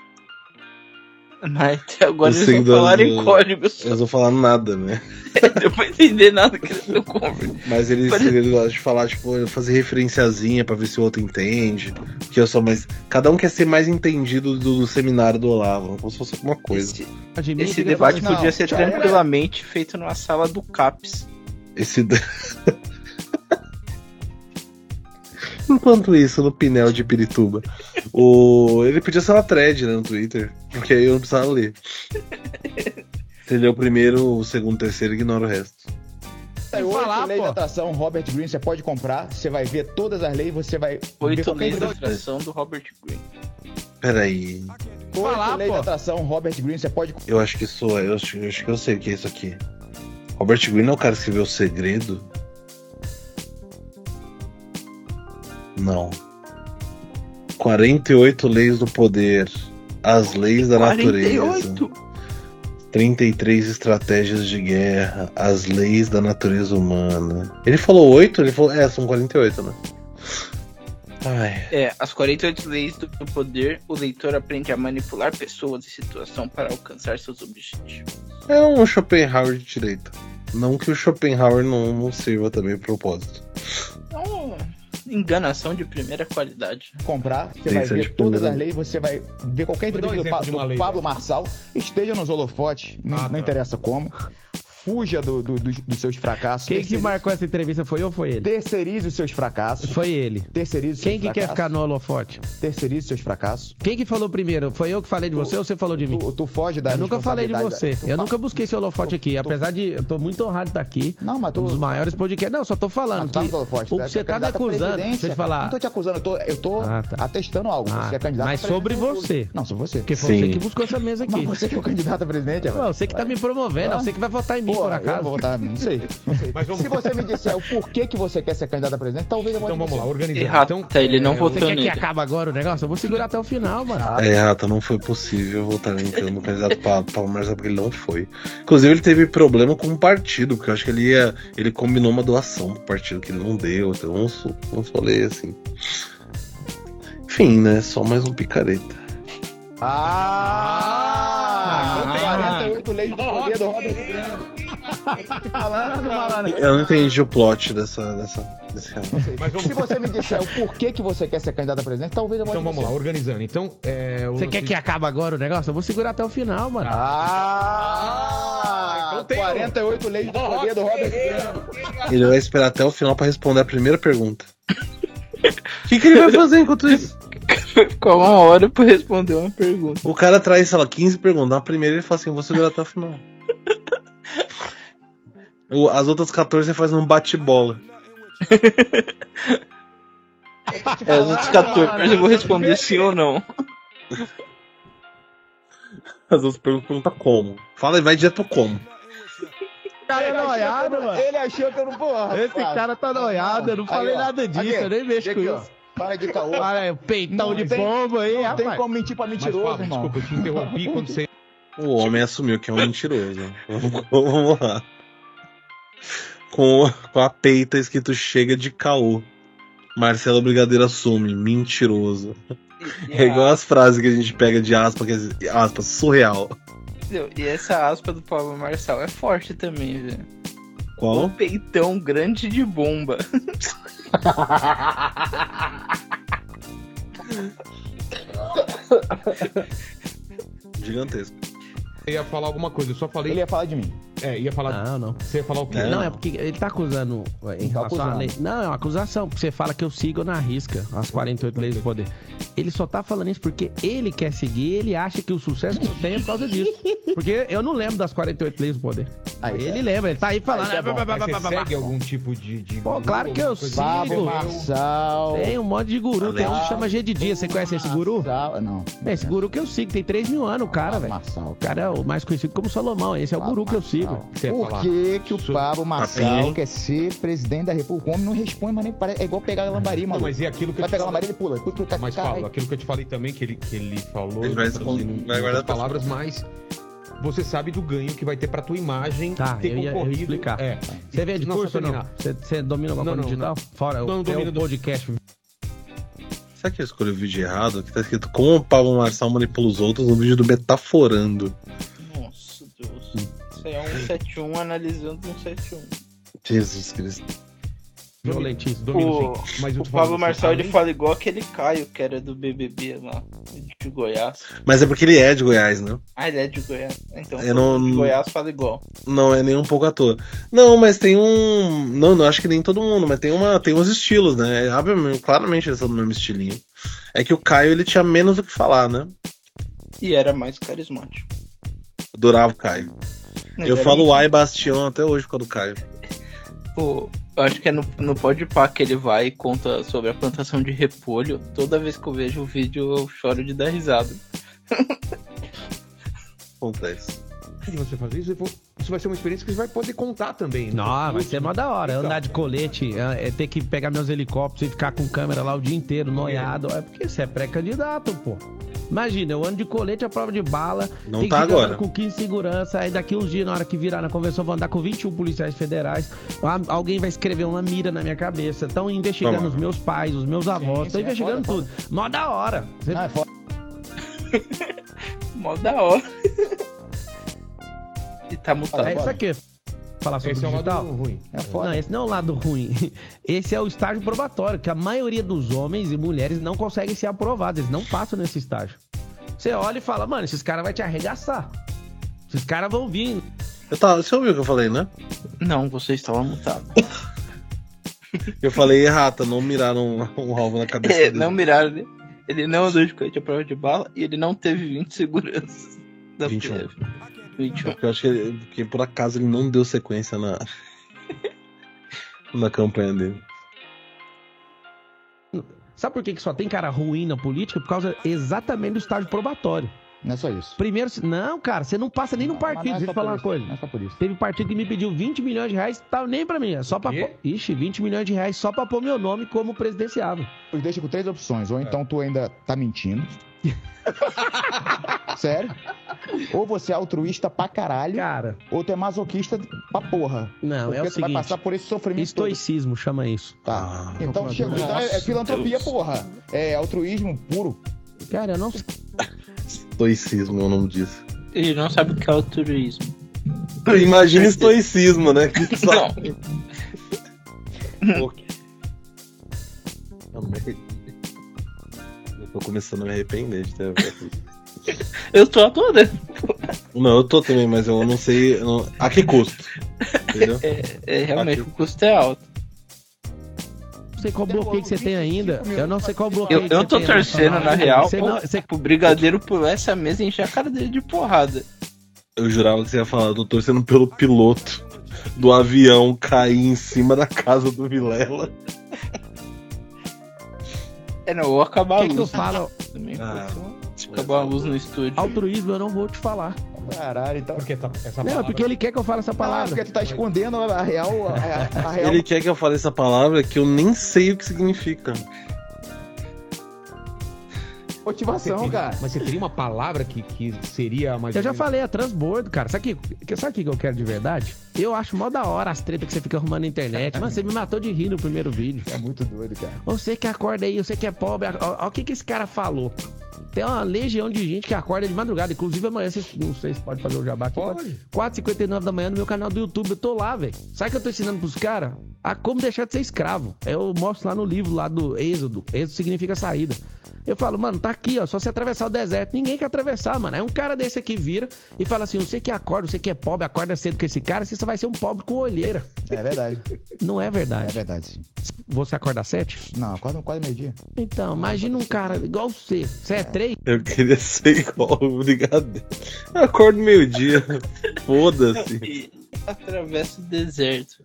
Mas até agora eles não falaram em código. Só Eles não falaram nada, né? deu pra entender nada que eles estão conversando. Mas eles, Pare- eles gostam de falar, tipo, fazer referenciazinha pra ver se o outro entende. Que eu sou mais. Cada um quer ser mais entendido do, do seminário do Olavo, como se fosse alguma coisa. Esse, esse debate falar- podia ser tranquilamente feito numa sala do CAPS. Esse. Enquanto isso, no Pinel de Pirituba, o... ele podia ser uma thread né, no Twitter, porque aí eu não precisava ler. Você lê o primeiro, o segundo, o terceiro, ignora o resto. Tem oito falar, leis pô. de atração, Robert Greene, você pode comprar, você vai ver todas as leis, você vai ver Oito leis da atração do Robert Greene. Peraí, Oito falar, leis pô. de atração, Robert Greene, você pode eu acho que sou, eu acho, eu acho que eu sei o que é isso aqui. Robert Greene é o cara que escreveu O Segredo? Não. 48 leis do poder. As leis da natureza. 48! 33 estratégias de guerra, as leis da natureza humana. Ele falou 8? Ele falou. É, são 48, né? Ai. É, as 48 leis do poder, o leitor aprende a manipular pessoas e situação para alcançar seus objetivos. É um Schopenhauer de direita. Não que o Schopenhauer não, não sirva também pro propósito. Enganação de primeira qualidade. comprar, você Tem vai ver todas as leis, você vai ver qualquer dar um entrevista do, Pa- do lei, Pablo. Marçal, esteja nos holofotes, não, Ah, não tá. interessa como, fuja do- do- dos, dos seus fracassos, Quem que marcou essa entrevista foi eu ou foi ele? terceirize os seus fracassos, Foi ele. terceirize os Quem seus que quer fracassos, ficar no holofote? terceirize os seus fracassos, Quem que falou primeiro? Foi eu que falei de você ou você falou de mim? tu, tu foge da Eu nunca falei de você. da- Eu nunca busquei esse holofote aqui. Apesar de. Eu tô muito honrado de estar aqui. Não, mas tu... Um dos maiores podcasts. Não, só tô Não, falando tu tá que. holofote, o que é você tá me acusando. Deixa eu te falar. Não tô te acusando, eu tô, eu tô Ah, tá. atestando algo, Ah, você é candidato mas sobre você. Não, sobre você. Porque foi Sim. você que buscou essa mesa aqui. Mas você que é o candidato a presidente, Pô, você que tá me promovendo, é você que vai votar em mim, Pô, por eu acaso. vou votar, não sei. Não sei. Mas vamos- Se você me disser o porquê que você quer ser candidato a presidente, talvez eu vote Então vamos lá, você. organizando. Errado, Então, tá, ele não é, votou Você quer que acabe agora o negócio? Eu vou segurar até o final, mano. É, Rata, não foi possível votar então, no candidato para Paulo Marcelo, porque ele não foi. Inclusive, ele teve problema com o partido, porque eu acho que ele ia. Ele combinou uma doação pro partido que ele não deu, então uns, uns rolê assim. Enfim, né? Só mais um picareta. Ah! Ah, 48 leis do poder do Robert Falando. Eu não entendi o plot dessa. dessa desse. Mas vamos, Se você me disser o porquê que você quer ser candidato a presidente, talvez eu então vamos lá, organizando. Então, é, o Você quer que acabe agora o negócio? Eu vou segurar até o final, mano. Ah! Então tem 48 leis do poder do Robert. Ele vai esperar até o final pra responder a primeira pergunta. O que, que ele vai fazer enquanto isso? Ficou uma hora pra responder uma pergunta. O cara traz, sei lá, 15 perguntas. Na primeira ele fala assim: vou segurar até o final. As outras 14 você faz um bate-bola. É, os outros 14 eu vou responder sim ou não. As outras perguntas perguntam como. Fala e vai direto pro como. cara Ele é achou noiado, mano. Ele achou que eu não porra. Esse rapaz. cara tá noiado, eu não Aí, falei ó. nada disso, Aqui, eu nem mexo aqui, com ó. isso. Para de caô. Olha, o peitão Não de tem- bomba aí, Não tem rapaz. como mentir pra Mas mentiroso, Fábio, irmão. desculpa, eu te interrompi quando você. O homem assumiu que é um mentiroso. Vamos lá. Com, com a peita escrito chega de caô. Marcelo Brigadeiro assume, mentiroso. É igual as frases que a gente pega de aspa, que é aspas, surreal. E essa aspa do Pablo Marçal é forte também, velho. Qual? Um peitão grande de bomba. Gigantesco. Eu ia falar alguma coisa, eu só falei. Ele ia falar de mim. É, ia falar. Não, não. Você ia falar o quê? É, Não, é porque ele tá acusando ué, em Tá relação à lei. Não, é uma acusação, porque você fala que eu sigo na risca as 48 leis do poder. Ele só tá falando isso porque ele quer seguir, ele acha que o sucesso que eu tenho é por causa disso. Porque eu não lembro das 48 leis do poder. Aí, ele lembra, ele tá aí falando. Aí tá bom. Mas você segue algum tipo de. de Pô, claro que eu? Pablo sigo. Marçal. Tem um monte de guru, tem um que chama G de Dia. Você conhece esse guru? Não. É, esse guru que eu sigo, tem 3 mil anos, o cara, velho. O cara é o mais conhecido como Salomão, esse é o guru que eu sigo. Por que, que o Pablo Marçal quer ser presidente da República? O homem não responde, mas nem parece. É igual pegar lambari, Não, mano. mas e aquilo que eu Vai pegar falei? lambari, ele pula. Pula, pula, Mas, Pablo, aquilo que eu te falei também, que ele, que ele falou. Ele vai assim, vai guardar pra palavras, mas você sabe do ganho que vai ter pra tua imagem Tá, ter eu ia- eu ia concorrido. explicar. É. Você vê de Não, curso ou não? terminar. Você, domina alguma coisa não, digital? Fora Não, o não teu domino do- podcast. Será que eu escolhi o vídeo errado? Aqui tá escrito como o Pablo Marçal manipula os outros no vídeo do Metaforando. Nossa, Deus. Isso aí é um 71 analisando um 71. Jesus Cristo. Violentíssimo, O. Mas o Pablo Marçal ele fala igual aquele Caio que era do BBB lá, de Goiás. Mas é porque ele é de Goiás, né? Ah, ele é de Goiás. Então, Eu não- de Goiás fala igual. Não é nem um pouco à toa. Não, mas tem um. Não, não acho que nem todo mundo, mas tem, uma, tem uns estilos, né? É, Obviamente, claramente eles são do mesmo estilinho. É que o Caio ele tinha menos o que falar, né? E era mais carismático. Adorava o Caio. Mas Eu falo Ai Bastião até hoje por causa do Caio. Pô, eu acho que é no, no Pode Pá que ele vai e conta sobre a plantação de repolho. Toda vez que eu vejo o vídeo, eu choro de dar risada. Acontece. De você fazer isso, isso vai ser uma experiência que você vai poder contar também. né? Não, vai ser mó da hora. Andar de colete, é, é ter que pegar meus helicópteros e ficar com câmera lá o dia inteiro, noiado. É porque você é pré-candidato, pô. Imagina, eu ando de colete à prova de bala. Não tem tá que agora. andando com 15 segurança. Aí daqui uns dias, na hora que virar na convenção, eu vou andar com 21 policiais federais. Alguém vai escrever uma mira na minha cabeça. Estão investigando Toma. os meus pais, os meus avós. Estão é investigando foda, tudo. Mó da hora. Você- Ah, é foda. Mó da hora. e tá mutado. é isso aqui. Falar sobre Esse é o digital. lado ruim. É foda. Não, esse não é o lado ruim. Esse é o estágio probatório, que a maioria dos homens e mulheres não conseguem ser aprovados, eles não passam nesse estágio. Você olha e fala, mano, esses caras vão te arregaçar. Esses caras vão vir. Eu tava, você ouviu o que eu falei, né? Não, você estava mutado. Eu falei errata, não miraram um, um alvo na cabeça É, dele. não miraram, né? Ele não andou de colete à prova de bala e ele não teve 20 seguranças da 21. PF. 21. Porque eu acho que, ele- que por acaso ele não deu sequência na, na campanha dele. Sabe por que, que só tem cara ruim na política? Por causa exatamente do estágio probatório. Não é só isso. Primeiro, não, cara, você não passa nem no Mas partido. não é Deixa só eu falar uma isso, coisa. Não é só por isso. Teve partido que me pediu 20 milhões de reais, tá nem pra mim, é só pra pôr. Ixi, 20 milhões de reais só pra pôr meu nome como presidenciável. Os deixa com três opções. Ou então tu ainda tá mentindo. Sério? Ou você é altruísta pra caralho, Cara, ou tu é masoquista pra porra. não, Porque é o tu vai passar por esse sofrimento todo. Estoicismo chama isso. Tá. Então, Nossa, chega, então é, é filantropia, Deus. porra. É altruísmo puro. Cara, eu não Estoicismo é o nome disso. Ele não sabe o que é altruísmo. Imagina estoicismo, né? Que só- Não. Que- mas- Eu tô começando a me arrepender de ter. Eu tô adorando. Não, eu tô também, mas eu não sei. eu não- A que custo? Entendeu? É, realmente, Aqui. o custo é alto. Não sei qual bloqueio que você tem ainda. Eu não sei qual bloqueio Eu, que eu tô tem torcendo, na real, Você não- você- pro brigadeiro pular essa mesa e encher a cara dele de porrada. Eu jurava que você ia falar, eu tô torcendo pelo piloto do avião cair em cima da casa do Vilela. É, não, ou acabar O a que, luz. que eu falo? Ah. Acabar a luz no estúdio. Altruísmo eu não vou te falar. Caralho, então. Porque essa, essa Não, palavra- porque ele quer que eu fale essa Ah, palavra. porque tu tá escondendo a real. A, a real. Ele quer que eu fale essa palavra que eu nem sei o que significa. Você motivação, teria- cara. Mas você teria uma palavra que, que seria mais. Eu já falei, é transbordo, cara. Sabe o que, sabe o que eu quero de verdade? Eu acho mó da hora as tretas que você fica arrumando na internet. Mano, você me matou de rir no primeiro vídeo. É muito doido, cara. Você que acorda aí, você que é pobre. Olha o que, que esse cara falou. Tem uma legião de gente que acorda de madrugada. Inclusive amanhã, vocês, não sei se pode fazer o jabá aqui. Pode. 4h59 da manhã no meu canal do YouTube. Eu tô lá, velho. Sabe o que eu tô ensinando pros caras? A como deixar de ser escravo. Eu mostro lá no livro lá do Êxodo. Êxodo significa saída. Eu falo, mano, tá aqui, ó. Só você atravessar o deserto. Ninguém quer atravessar, mano. Aí um cara desse aqui vira e fala assim: você que acorda, você que é pobre, acorda cedo com esse cara, você só vai ser um pobre com olheira. É verdade. Não é É verdade. verdade. sim. Você acorda às sete? Não, quase, quase meio-dia. Então, imagina um cara igual você. Você é três? Eu queria ser igual o brigadeiro. Eu acordo meio-dia. Foda-se. Atravessa o deserto.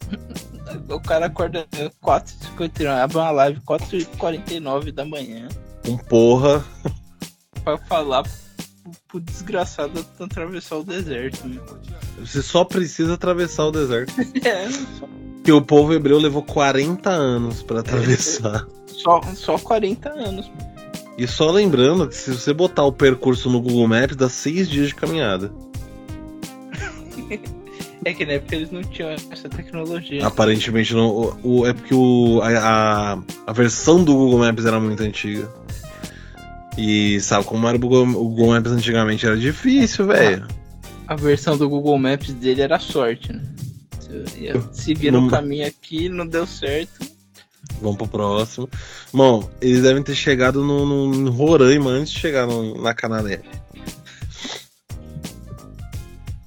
O cara acorda 4h59, abre uma live 4h49 da manhã Com porra. pra falar pro, pro desgraçado atravessar o deserto. Meu. Você só precisa atravessar o deserto. É, Que o povo hebreu levou 40 anos pra atravessar. só, só 40 anos. E só lembrando que se você botar o percurso no Google Maps, dá 6 dias de caminhada. É que na época eles não tinham essa tecnologia. Aparentemente não. O, o- é porque o, a, a, a versão do Google Maps era muito antiga. E sabe como era o Google, o Google Maps antigamente? Era difícil, velho. A versão do Google Maps dele era sorte, né? Se eu ia seguir Não- no caminho aqui, não deu certo. Vamos pro próximo. Bom, eles devem ter chegado no, no, no Roraima antes de chegar no- na Canadé.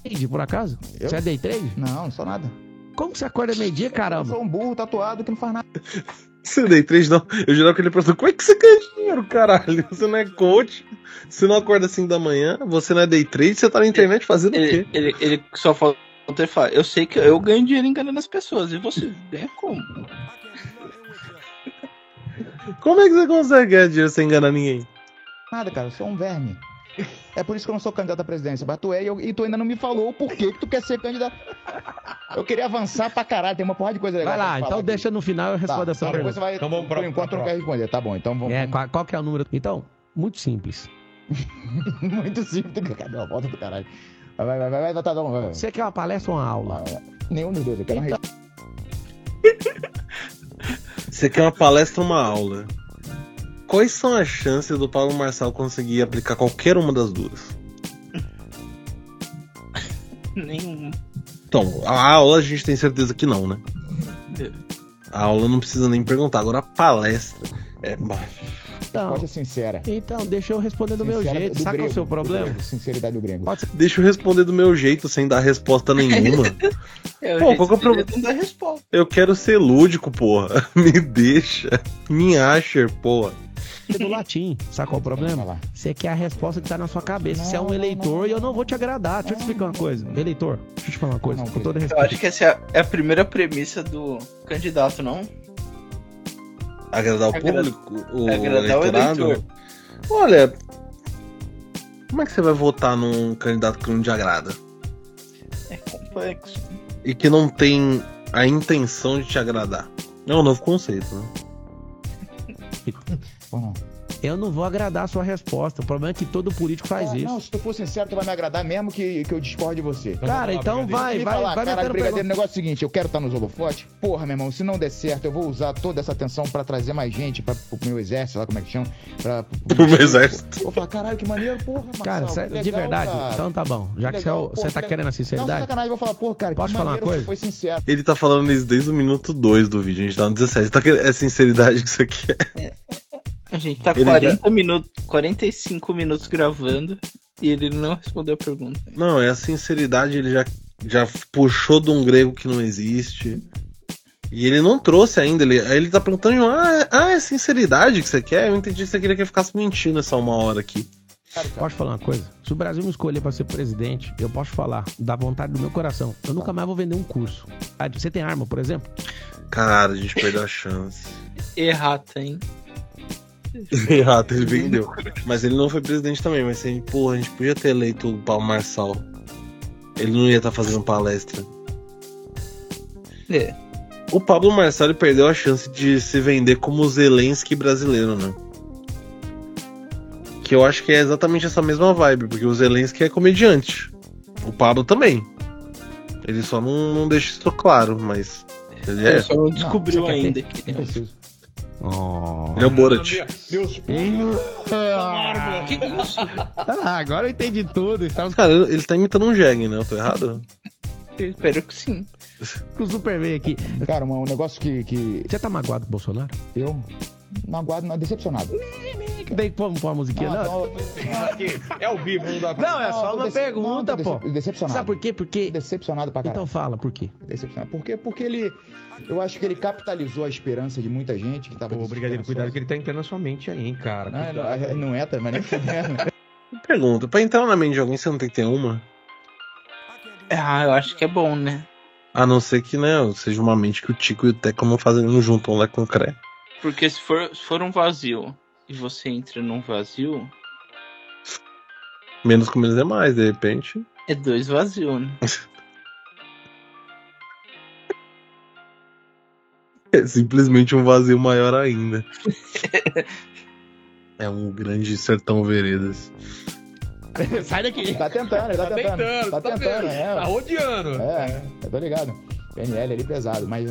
Trade, por acaso? Eu? Você é day trade? Não, não sou nada. Como que você acorda meio-dia, Eu caramba? sou um burro tatuado que não faz nada. Você day trade não? Eu jurava que ele perguntou: como é que você ganha dinheiro, caralho? Você não é coach, você não acorda assim da manhã, você não é day trade, você tá na internet fazendo o Ele, quê? ele, ele só falar, eu sei que eu ganho dinheiro enganando as pessoas, e você ganha como? Como é que você consegue ganhar dinheiro sem enganar ninguém? Nada, cara, eu sou um verme. É por isso que eu não sou candidato à presidência, mas tu é e, eu- e tu ainda não me falou o porquê que tu quer ser candidato. Eu queria avançar pra caralho, tem uma porrada de coisa legal. Vai lá, então aqui. deixa no final eu respondo Tá, essa então pergunta. você vai. Então vamos pra- por enquanto pra não quer responder. Tá bom, então vamos. É, qual, qual que é o número? Então, muito simples. Muito simples. Cadê a volta do caralho? Vai, vai, vai, vai, vai, tá bom, vai, vai. Você quer uma palestra ou uma aula? Nenhum dos dois, eu quero uma Você quer uma palestra ou uma aula? Quais são as chances do Paulo Marçal conseguir aplicar qualquer uma das duas? Nenhum. Então, a aula a gente tem certeza que não, né? A aula não precisa nem perguntar. Agora a palestra. É. Então, Resposta sincera. então, deixa eu responder do meu Sincera jeito. do Sabe qual é o grego, seu do problema? grego, Sinceridade do grego. Pode ser Deixa eu responder do meu jeito, sem dar resposta nenhuma. É, o Pô, qual que é o problema? Não dá resposta. Eu quero ser lúdico, porra. Me deixa. Me Asher, porra. Do latim. Sabe qual é o problema? Você quer a resposta que tá na sua cabeça. Não, Você é um não, eleitor não, e eu não vou te agradar. Deixa eu te explicar uma coisa. Eleitor, deixa eu te falar uma coisa. Não, Com todo Eu respeito. acho que essa é a, é a primeira premissa do candidato, não? Agradar o público? O agradar o eleitorado? eleitor. Olha. Como é que você vai votar num candidato que não te agrada? É complexo. E que não tem a intenção de te agradar? É um novo conceito, né? Ou não? Eu não vou agradar a sua resposta. O problema é que todo político faz Ah, isso. Não, se tu for sincero, tu vai me agradar mesmo que, que eu discorde de você. Cara, então vai, Me vai, falar, vai metendo brigadeiro, o negócio é o seguinte, eu quero estar nos holofotes. Porra, meu irmão, se não der certo, eu vou usar toda essa atenção pra trazer mais gente pra, pro meu exército, lá como é que chama? Pra, Pro meu exército. Vou falar, caralho, que maneiro, porra, Marcelo, Cara, que sério, legal, de verdade. cara. Então tá bom. Já que, Que você, é legal, você tá que querendo a Não, sinceridade, sacanagem, eu vou falar, porra, cara, Posso que falar uma coisa? foi sincero. Ele tá falando isso desde o minuto 2 do vídeo. A gente tá no 17. Tá querendo... É sinceridade que isso aqui é. A gente tá Ele 40 minutos, 45 minutos gravando e ele não respondeu a pergunta. Não, é a sinceridade. Ele já, já puxou de um grego que não existe. E ele não trouxe ainda. Ele, aí ele tá perguntando: ah, é- ah, é sinceridade que você quer? Eu entendi que você queria que eu ficasse mentindo essa uma hora aqui. posso falar uma coisa? Se o Brasil me escolher pra ser presidente, eu posso falar da vontade do meu coração. Eu nunca mais vou vender um curso. Ah, Você tem arma, por exemplo? Cara, a gente perdeu a chance. Errata, hein? Errado, ele vendeu. Mas ele não foi presidente também, mas assim, porra, a gente podia ter eleito o Paulo Marçal. Ele não ia estar fazendo palestra. É. O Pablo Marçal perdeu a chance de se vender como o Zelensky brasileiro, né? Que eu acho que é exatamente essa mesma vibe, porque o Zelensky é comediante. O Pablo também. Ele só não, não deixa isso claro, mas. Ele é. Ele só não descobriu quer ainda Não que preciso. Oh. Ele é o Borat. Deus, Que isso? Ah, agora eu entendi tudo. Estava Cara, ele tá imitando um Jeg, né? Eu tô errado? eu espero que sim. com o Superman aqui. Cara, um um negócio que, que Você tá magoado com o Bolsonaro? eu não aguardo, não, decepcionado. Daí pô, pô a musiquinha, não? então, é o vivo, não dá pra... Não, é só uma dece- pergunta, não, pô. dece- Decepcionado. Sabe por quê? Porque. Decepcionado pra caralho. Então fala, por quê? Decepcionado. Por quê? Porque ele. Eu acho que ele capitalizou a esperança de muita gente que tava. Pô, Brigadeiro, cuidado que ele tá entrando na sua mente aí, hein, cara. Não, Cuidado. não, não é, tá, mas nem fudendo. Pergunta, pra entrar na mente de alguém, você não tem que ter uma? Ah, eu acho que é bom, né? A não ser que, né, seja uma mente que o Tico e o Teco não fazem, não juntam lá com o Cré. Porque se for, se for um vazio e você entra num vazio, Menos com menos é mais, de repente. é dois vazios, né? É simplesmente um vazio maior ainda. é um grande sertão veredas. Sai daqui. Tá tentando, ele tá, Tá tentando. tentando, Tá tá tentando, é. Tá rodeando. É, eu tô ligado. PNL ali pesado, mas.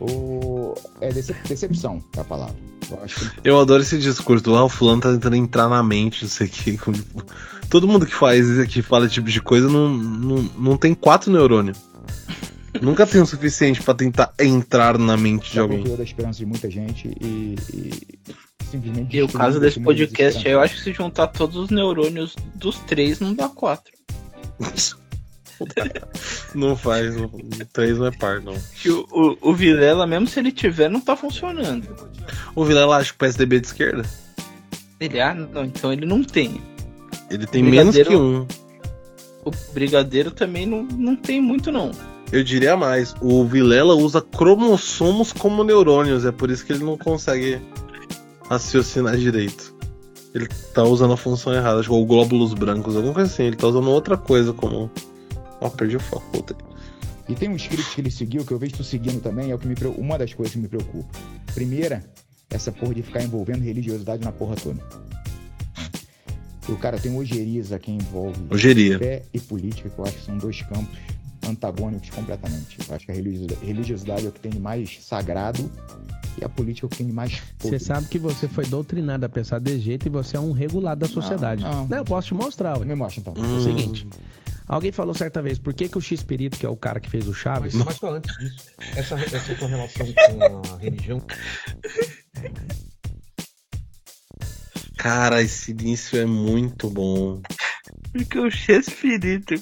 O... É decep- decepção é a palavra. Eu acho que Eu adoro esse discurso. Ah, o fulano tá tentando entrar na mente, não sei o que. Todo mundo que faz isso aqui, fala esse tipo de coisa, não, não, não tem quatro neurônios. Nunca tem o suficiente pra tentar entrar na mente de já alguém. da esperança de muita gente e, e simplesmente. E o caso desse podcast aí, eu acho que se juntar todos os neurônios dos três, não dá quatro. Não faz, três não é par, não. Que o, o, o Vilela, mesmo se ele tiver, não tá funcionando. O Vilela acha que o PSDB é de esquerda. Ele, ah, não, então ele não tem. Ele tem menos que um. O Brigadeiro também não, não tem muito, não. Eu diria mais, o Vilela usa cromossomos como neurônios, é por isso que ele não consegue raciocinar direito. Ele tá usando a função errada, acho que é o glóbulos brancos, alguma coisa assim, ele tá usando outra coisa como. Ó, perdi o foco, voltei. E tem um script que ele seguiu, que eu vejo tu seguindo também, é o que me uma das coisas que me preocupa. Primeira, essa porra de ficar envolvendo religiosidade na porra toda. E o cara tem ojeriza que envolve Ogeria. fé e política, que eu acho que são dois campos antagônicos completamente. Eu acho que a religiosidade, é o que tem de mais sagrado e a política é o que tem de mais Você sabe que você foi doutrinado a pensar desse jeito e você é um regulado da sociedade. não. eu posso te mostrar, ué. Me mostra então. É o seguinte. Alguém falou certa vez, por que, que o X-Perito, que é o cara que fez o Chaves, Mas, mas antes disso, essa, essa tua relação com a religião, Cara, esse início é muito bom. Porque o Chespirito.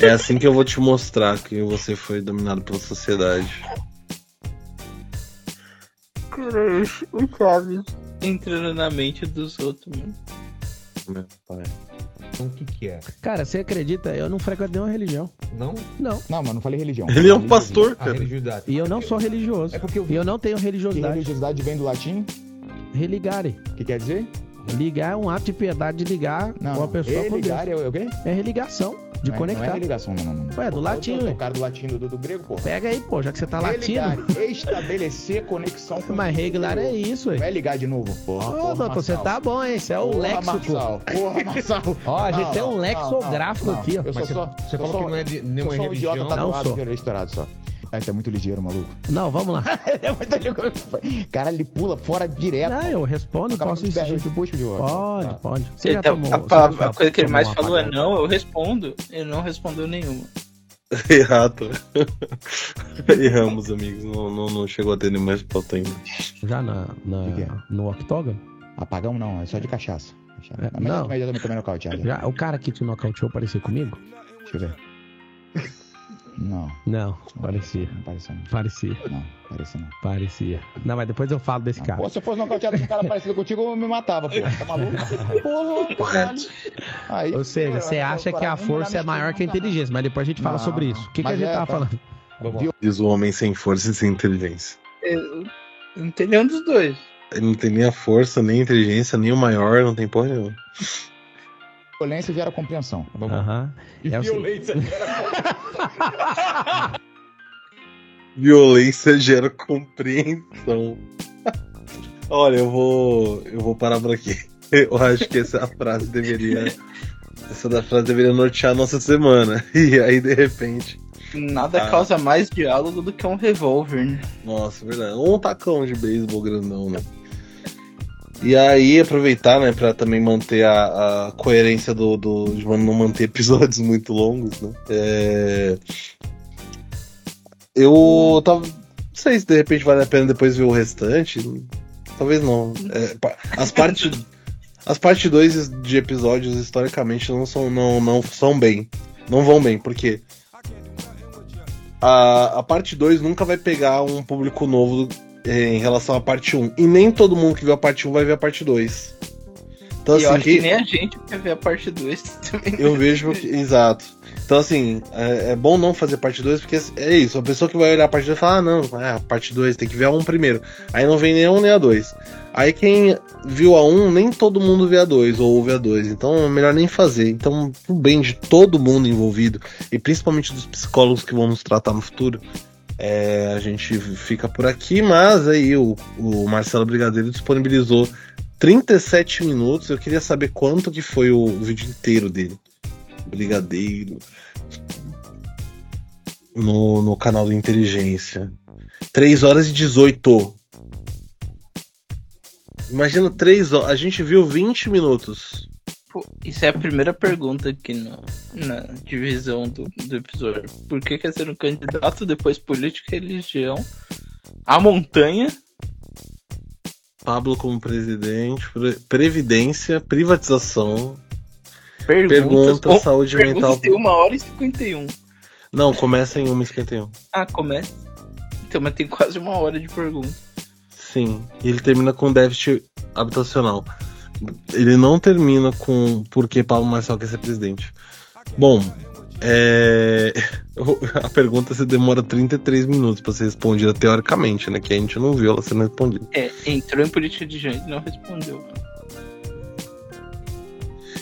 É assim que eu vou te mostrar que você foi dominado pela sociedade. Cara, o Chaves entrando na mente dos outros, mano. Meu pai. então o que que é? cara, você acredita? Eu não frequento nenhuma religião. Não? Não. Não, mas não falei religião. Ele é um pastor, cara. religiosidade. E eu não sou religioso. É porque eu E vi eu não tenho Que religiosidade. religiosidade vem do latim? Religare. O que quer dizer? Ligar é um ato de piedade de ligar Não, uma pessoa com Deus. religar é o quê? É religação, de não, é- conectar. Não é religação, não, não. não. Ué, do Pô, latim, eu- ué. O cara do latim, do, do grego, pô. Pega aí, pô, já que você tá Religar, latino. estabelecer conexão com Mas regular é isso, ué. é ligar de novo, porra. Ô, porra, doutor, você tá bom, hein? Isso é o Porra, léxico. Marçal. Porra, Marçal. Ó, a gente Não, tem um lexográfico aqui, ó. Eu sou você, só, você falou que não é de eu nenhuma sou um idiota religião. Não tatuado sou. é estourado só. Ah, você é muito ligeiro, maluco. Não, vamos lá. é muito ligeiro. Cara, ele pula fora direto. Não, eu respondo, Acaba posso insistir. de de. Pode, Tá. pode. Você Ele já tá- tomou. a, já coisa que ele mais falou é não, eu respondo. Ele não respondeu nenhuma. Errado. Erramos, amigos. Não, não, não chegou a ter nenhuma resposta ainda. Já na, na- que que é? no octógono? Apagão não, é só de cachaça. É, mas, não. mas eu também tomei nocauteado. Já, o cara que te nocauteou parecia comigo? Deixa eu ver. Não, Não, parecia. não pareceu não. Parecia, Não, pareceu não. parecia. Não, mas depois eu falo desse cara. Pô, se eu fosse nocauteado com um cara parecido contigo, eu me matava, pô. Tá maluco? Porra, caralho. Aí, Ou seja, você acha que a força é maior que a inteligência, mas depois a gente fala Não, sobre isso. O que, que a gente é, tava tá. falando? Diz o homem sem força e sem inteligência. Eu não tem nenhum dos dois. Ele não tem nem a força, nem a inteligência, nem o maior, não tem porra nenhuma. Violência gera compreensão. Aham. E É violência. Violência gera compreensão. Olha, eu vou. Eu vou parar por aqui. Eu acho que essa frase deveria. Essa da frase deveria nortear a nossa semana. E aí, de repente. Nada Ah. causa mais diálogo do que um revólver, né? Nossa, verdade. Ou um tacão de beisebol grandão, né? E aí, aproveitar, né, pra também manter a, a coerência do, do. de não manter episódios muito longos, né? É... Eu tava. Não sei se de repente vale a pena depois ver o restante. Talvez não. É, as partes. As partes 2 de episódios, historicamente, não são, não, não são bem. Não vão bem, porque a, a parte 2 nunca vai pegar um público novo em relação à parte 1. E nem todo mundo que viu a parte 1 vai ver a parte 2. Então, e assim, acho que que- nem a gente quer ver a parte 2 também. eu vejo que. Exato. Então, assim, é, é bom não fazer parte 2, porque é isso. A pessoa que vai olhar a parte 2 fala, ah, não, é a parte 2, tem que ver a 1 primeiro. Aí não vem nem a 1 nem a 2. Aí quem viu a 1, nem todo mundo vê a 2, ou ouve a 2. Então é melhor nem fazer. Então, pro bem de todo mundo envolvido, e principalmente dos psicólogos que vão nos tratar no futuro, é, a gente fica por aqui, mas aí o, o Marcelo Brigadeiro disponibilizou 37 minutos. Eu queria saber quanto que foi o, vídeo inteiro dele. Brigadeiro. No, no canal do Inteligência. 3 horas e 18. Imagina 3 horas. A gente viu 20 minutos. Pô, isso é a primeira pergunta aqui no, na divisão do, do episódio. Por que quer ser um candidato, depois política e religião? A montanha. Pablo como presidente, pre- previdência, privatização, pergunta, Bom, saúde perguntas mental. tem uma hora e 51. Não, começa em 1h51. Ah, começa. Então, mas tem quase uma hora de pergunta. Sim, e ele termina com déficit habitacional. Ele não termina com por que Pablo Marçal quer ser presidente. Bom, é... a pergunta se demora 33 minutos para ser respondida teoricamente, né? Que a gente não viu ela sendo respondida. É, entrou em política de gente e não respondeu.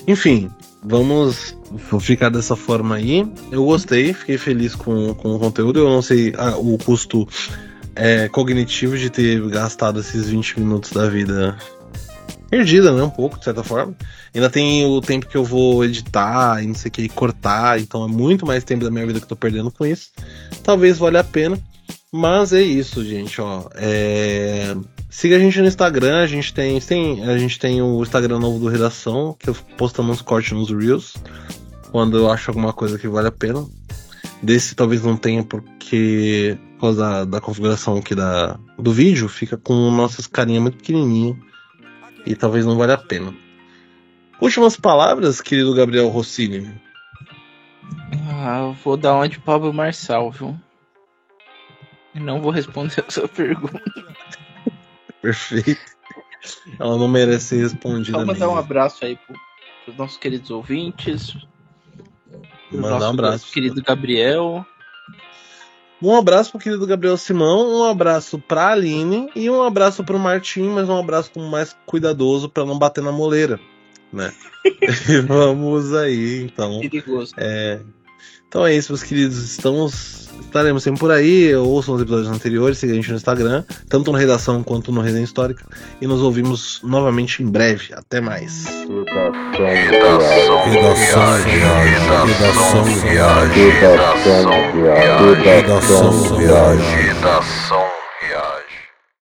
Enfim, vamos ficar dessa forma aí. Eu gostei, fiquei feliz com, com o conteúdo. Eu não sei ah, o custo é, cognitivo de ter gastado esses 20 minutos da vida perdida, né? Um pouco, de certa forma. Ainda tem o tempo que eu vou editar e não sei o que, cortar, então é muito mais tempo da minha vida que eu tô perdendo com isso. Talvez valha a pena. Mas é isso, gente, ó. É... Siga a gente no Instagram, a gente tem, tem, a gente tem o Instagram novo do Redação, que eu postando uns cortes nos Reels, quando eu acho alguma coisa que vale a pena. Desse talvez não tenha, porque por causa da, da configuração aqui da, do vídeo, fica com nossas carinhas muito pequenininhas e talvez não valha a pena. Últimas palavras, querido Gabriel Rossini. Ah, eu vou dar uma de Pablo Marçal, viu? E não vou responder a sua pergunta. Perfeito. Ela não merece ser respondida. Só mandar um mesmo. abraço aí pro, pros nossos queridos ouvintes. Mandar um nosso abraço. querido Gabriel. Um abraço pro querido Gabriel Simão, um abraço pra Aline e um abraço pro Martim, mas um abraço com mais cuidadoso pra não bater na moleira, né? E Vamos aí, então. Perigoso. É, então é isso, meus queridos. Estamos, estaremos sempre por aí. Ouçam os episódios anteriores, sigam a gente no Instagram, tanto no Redação quanto no Resenha Histórica. E nos ouvimos novamente em breve. Até mais. Redação redação redação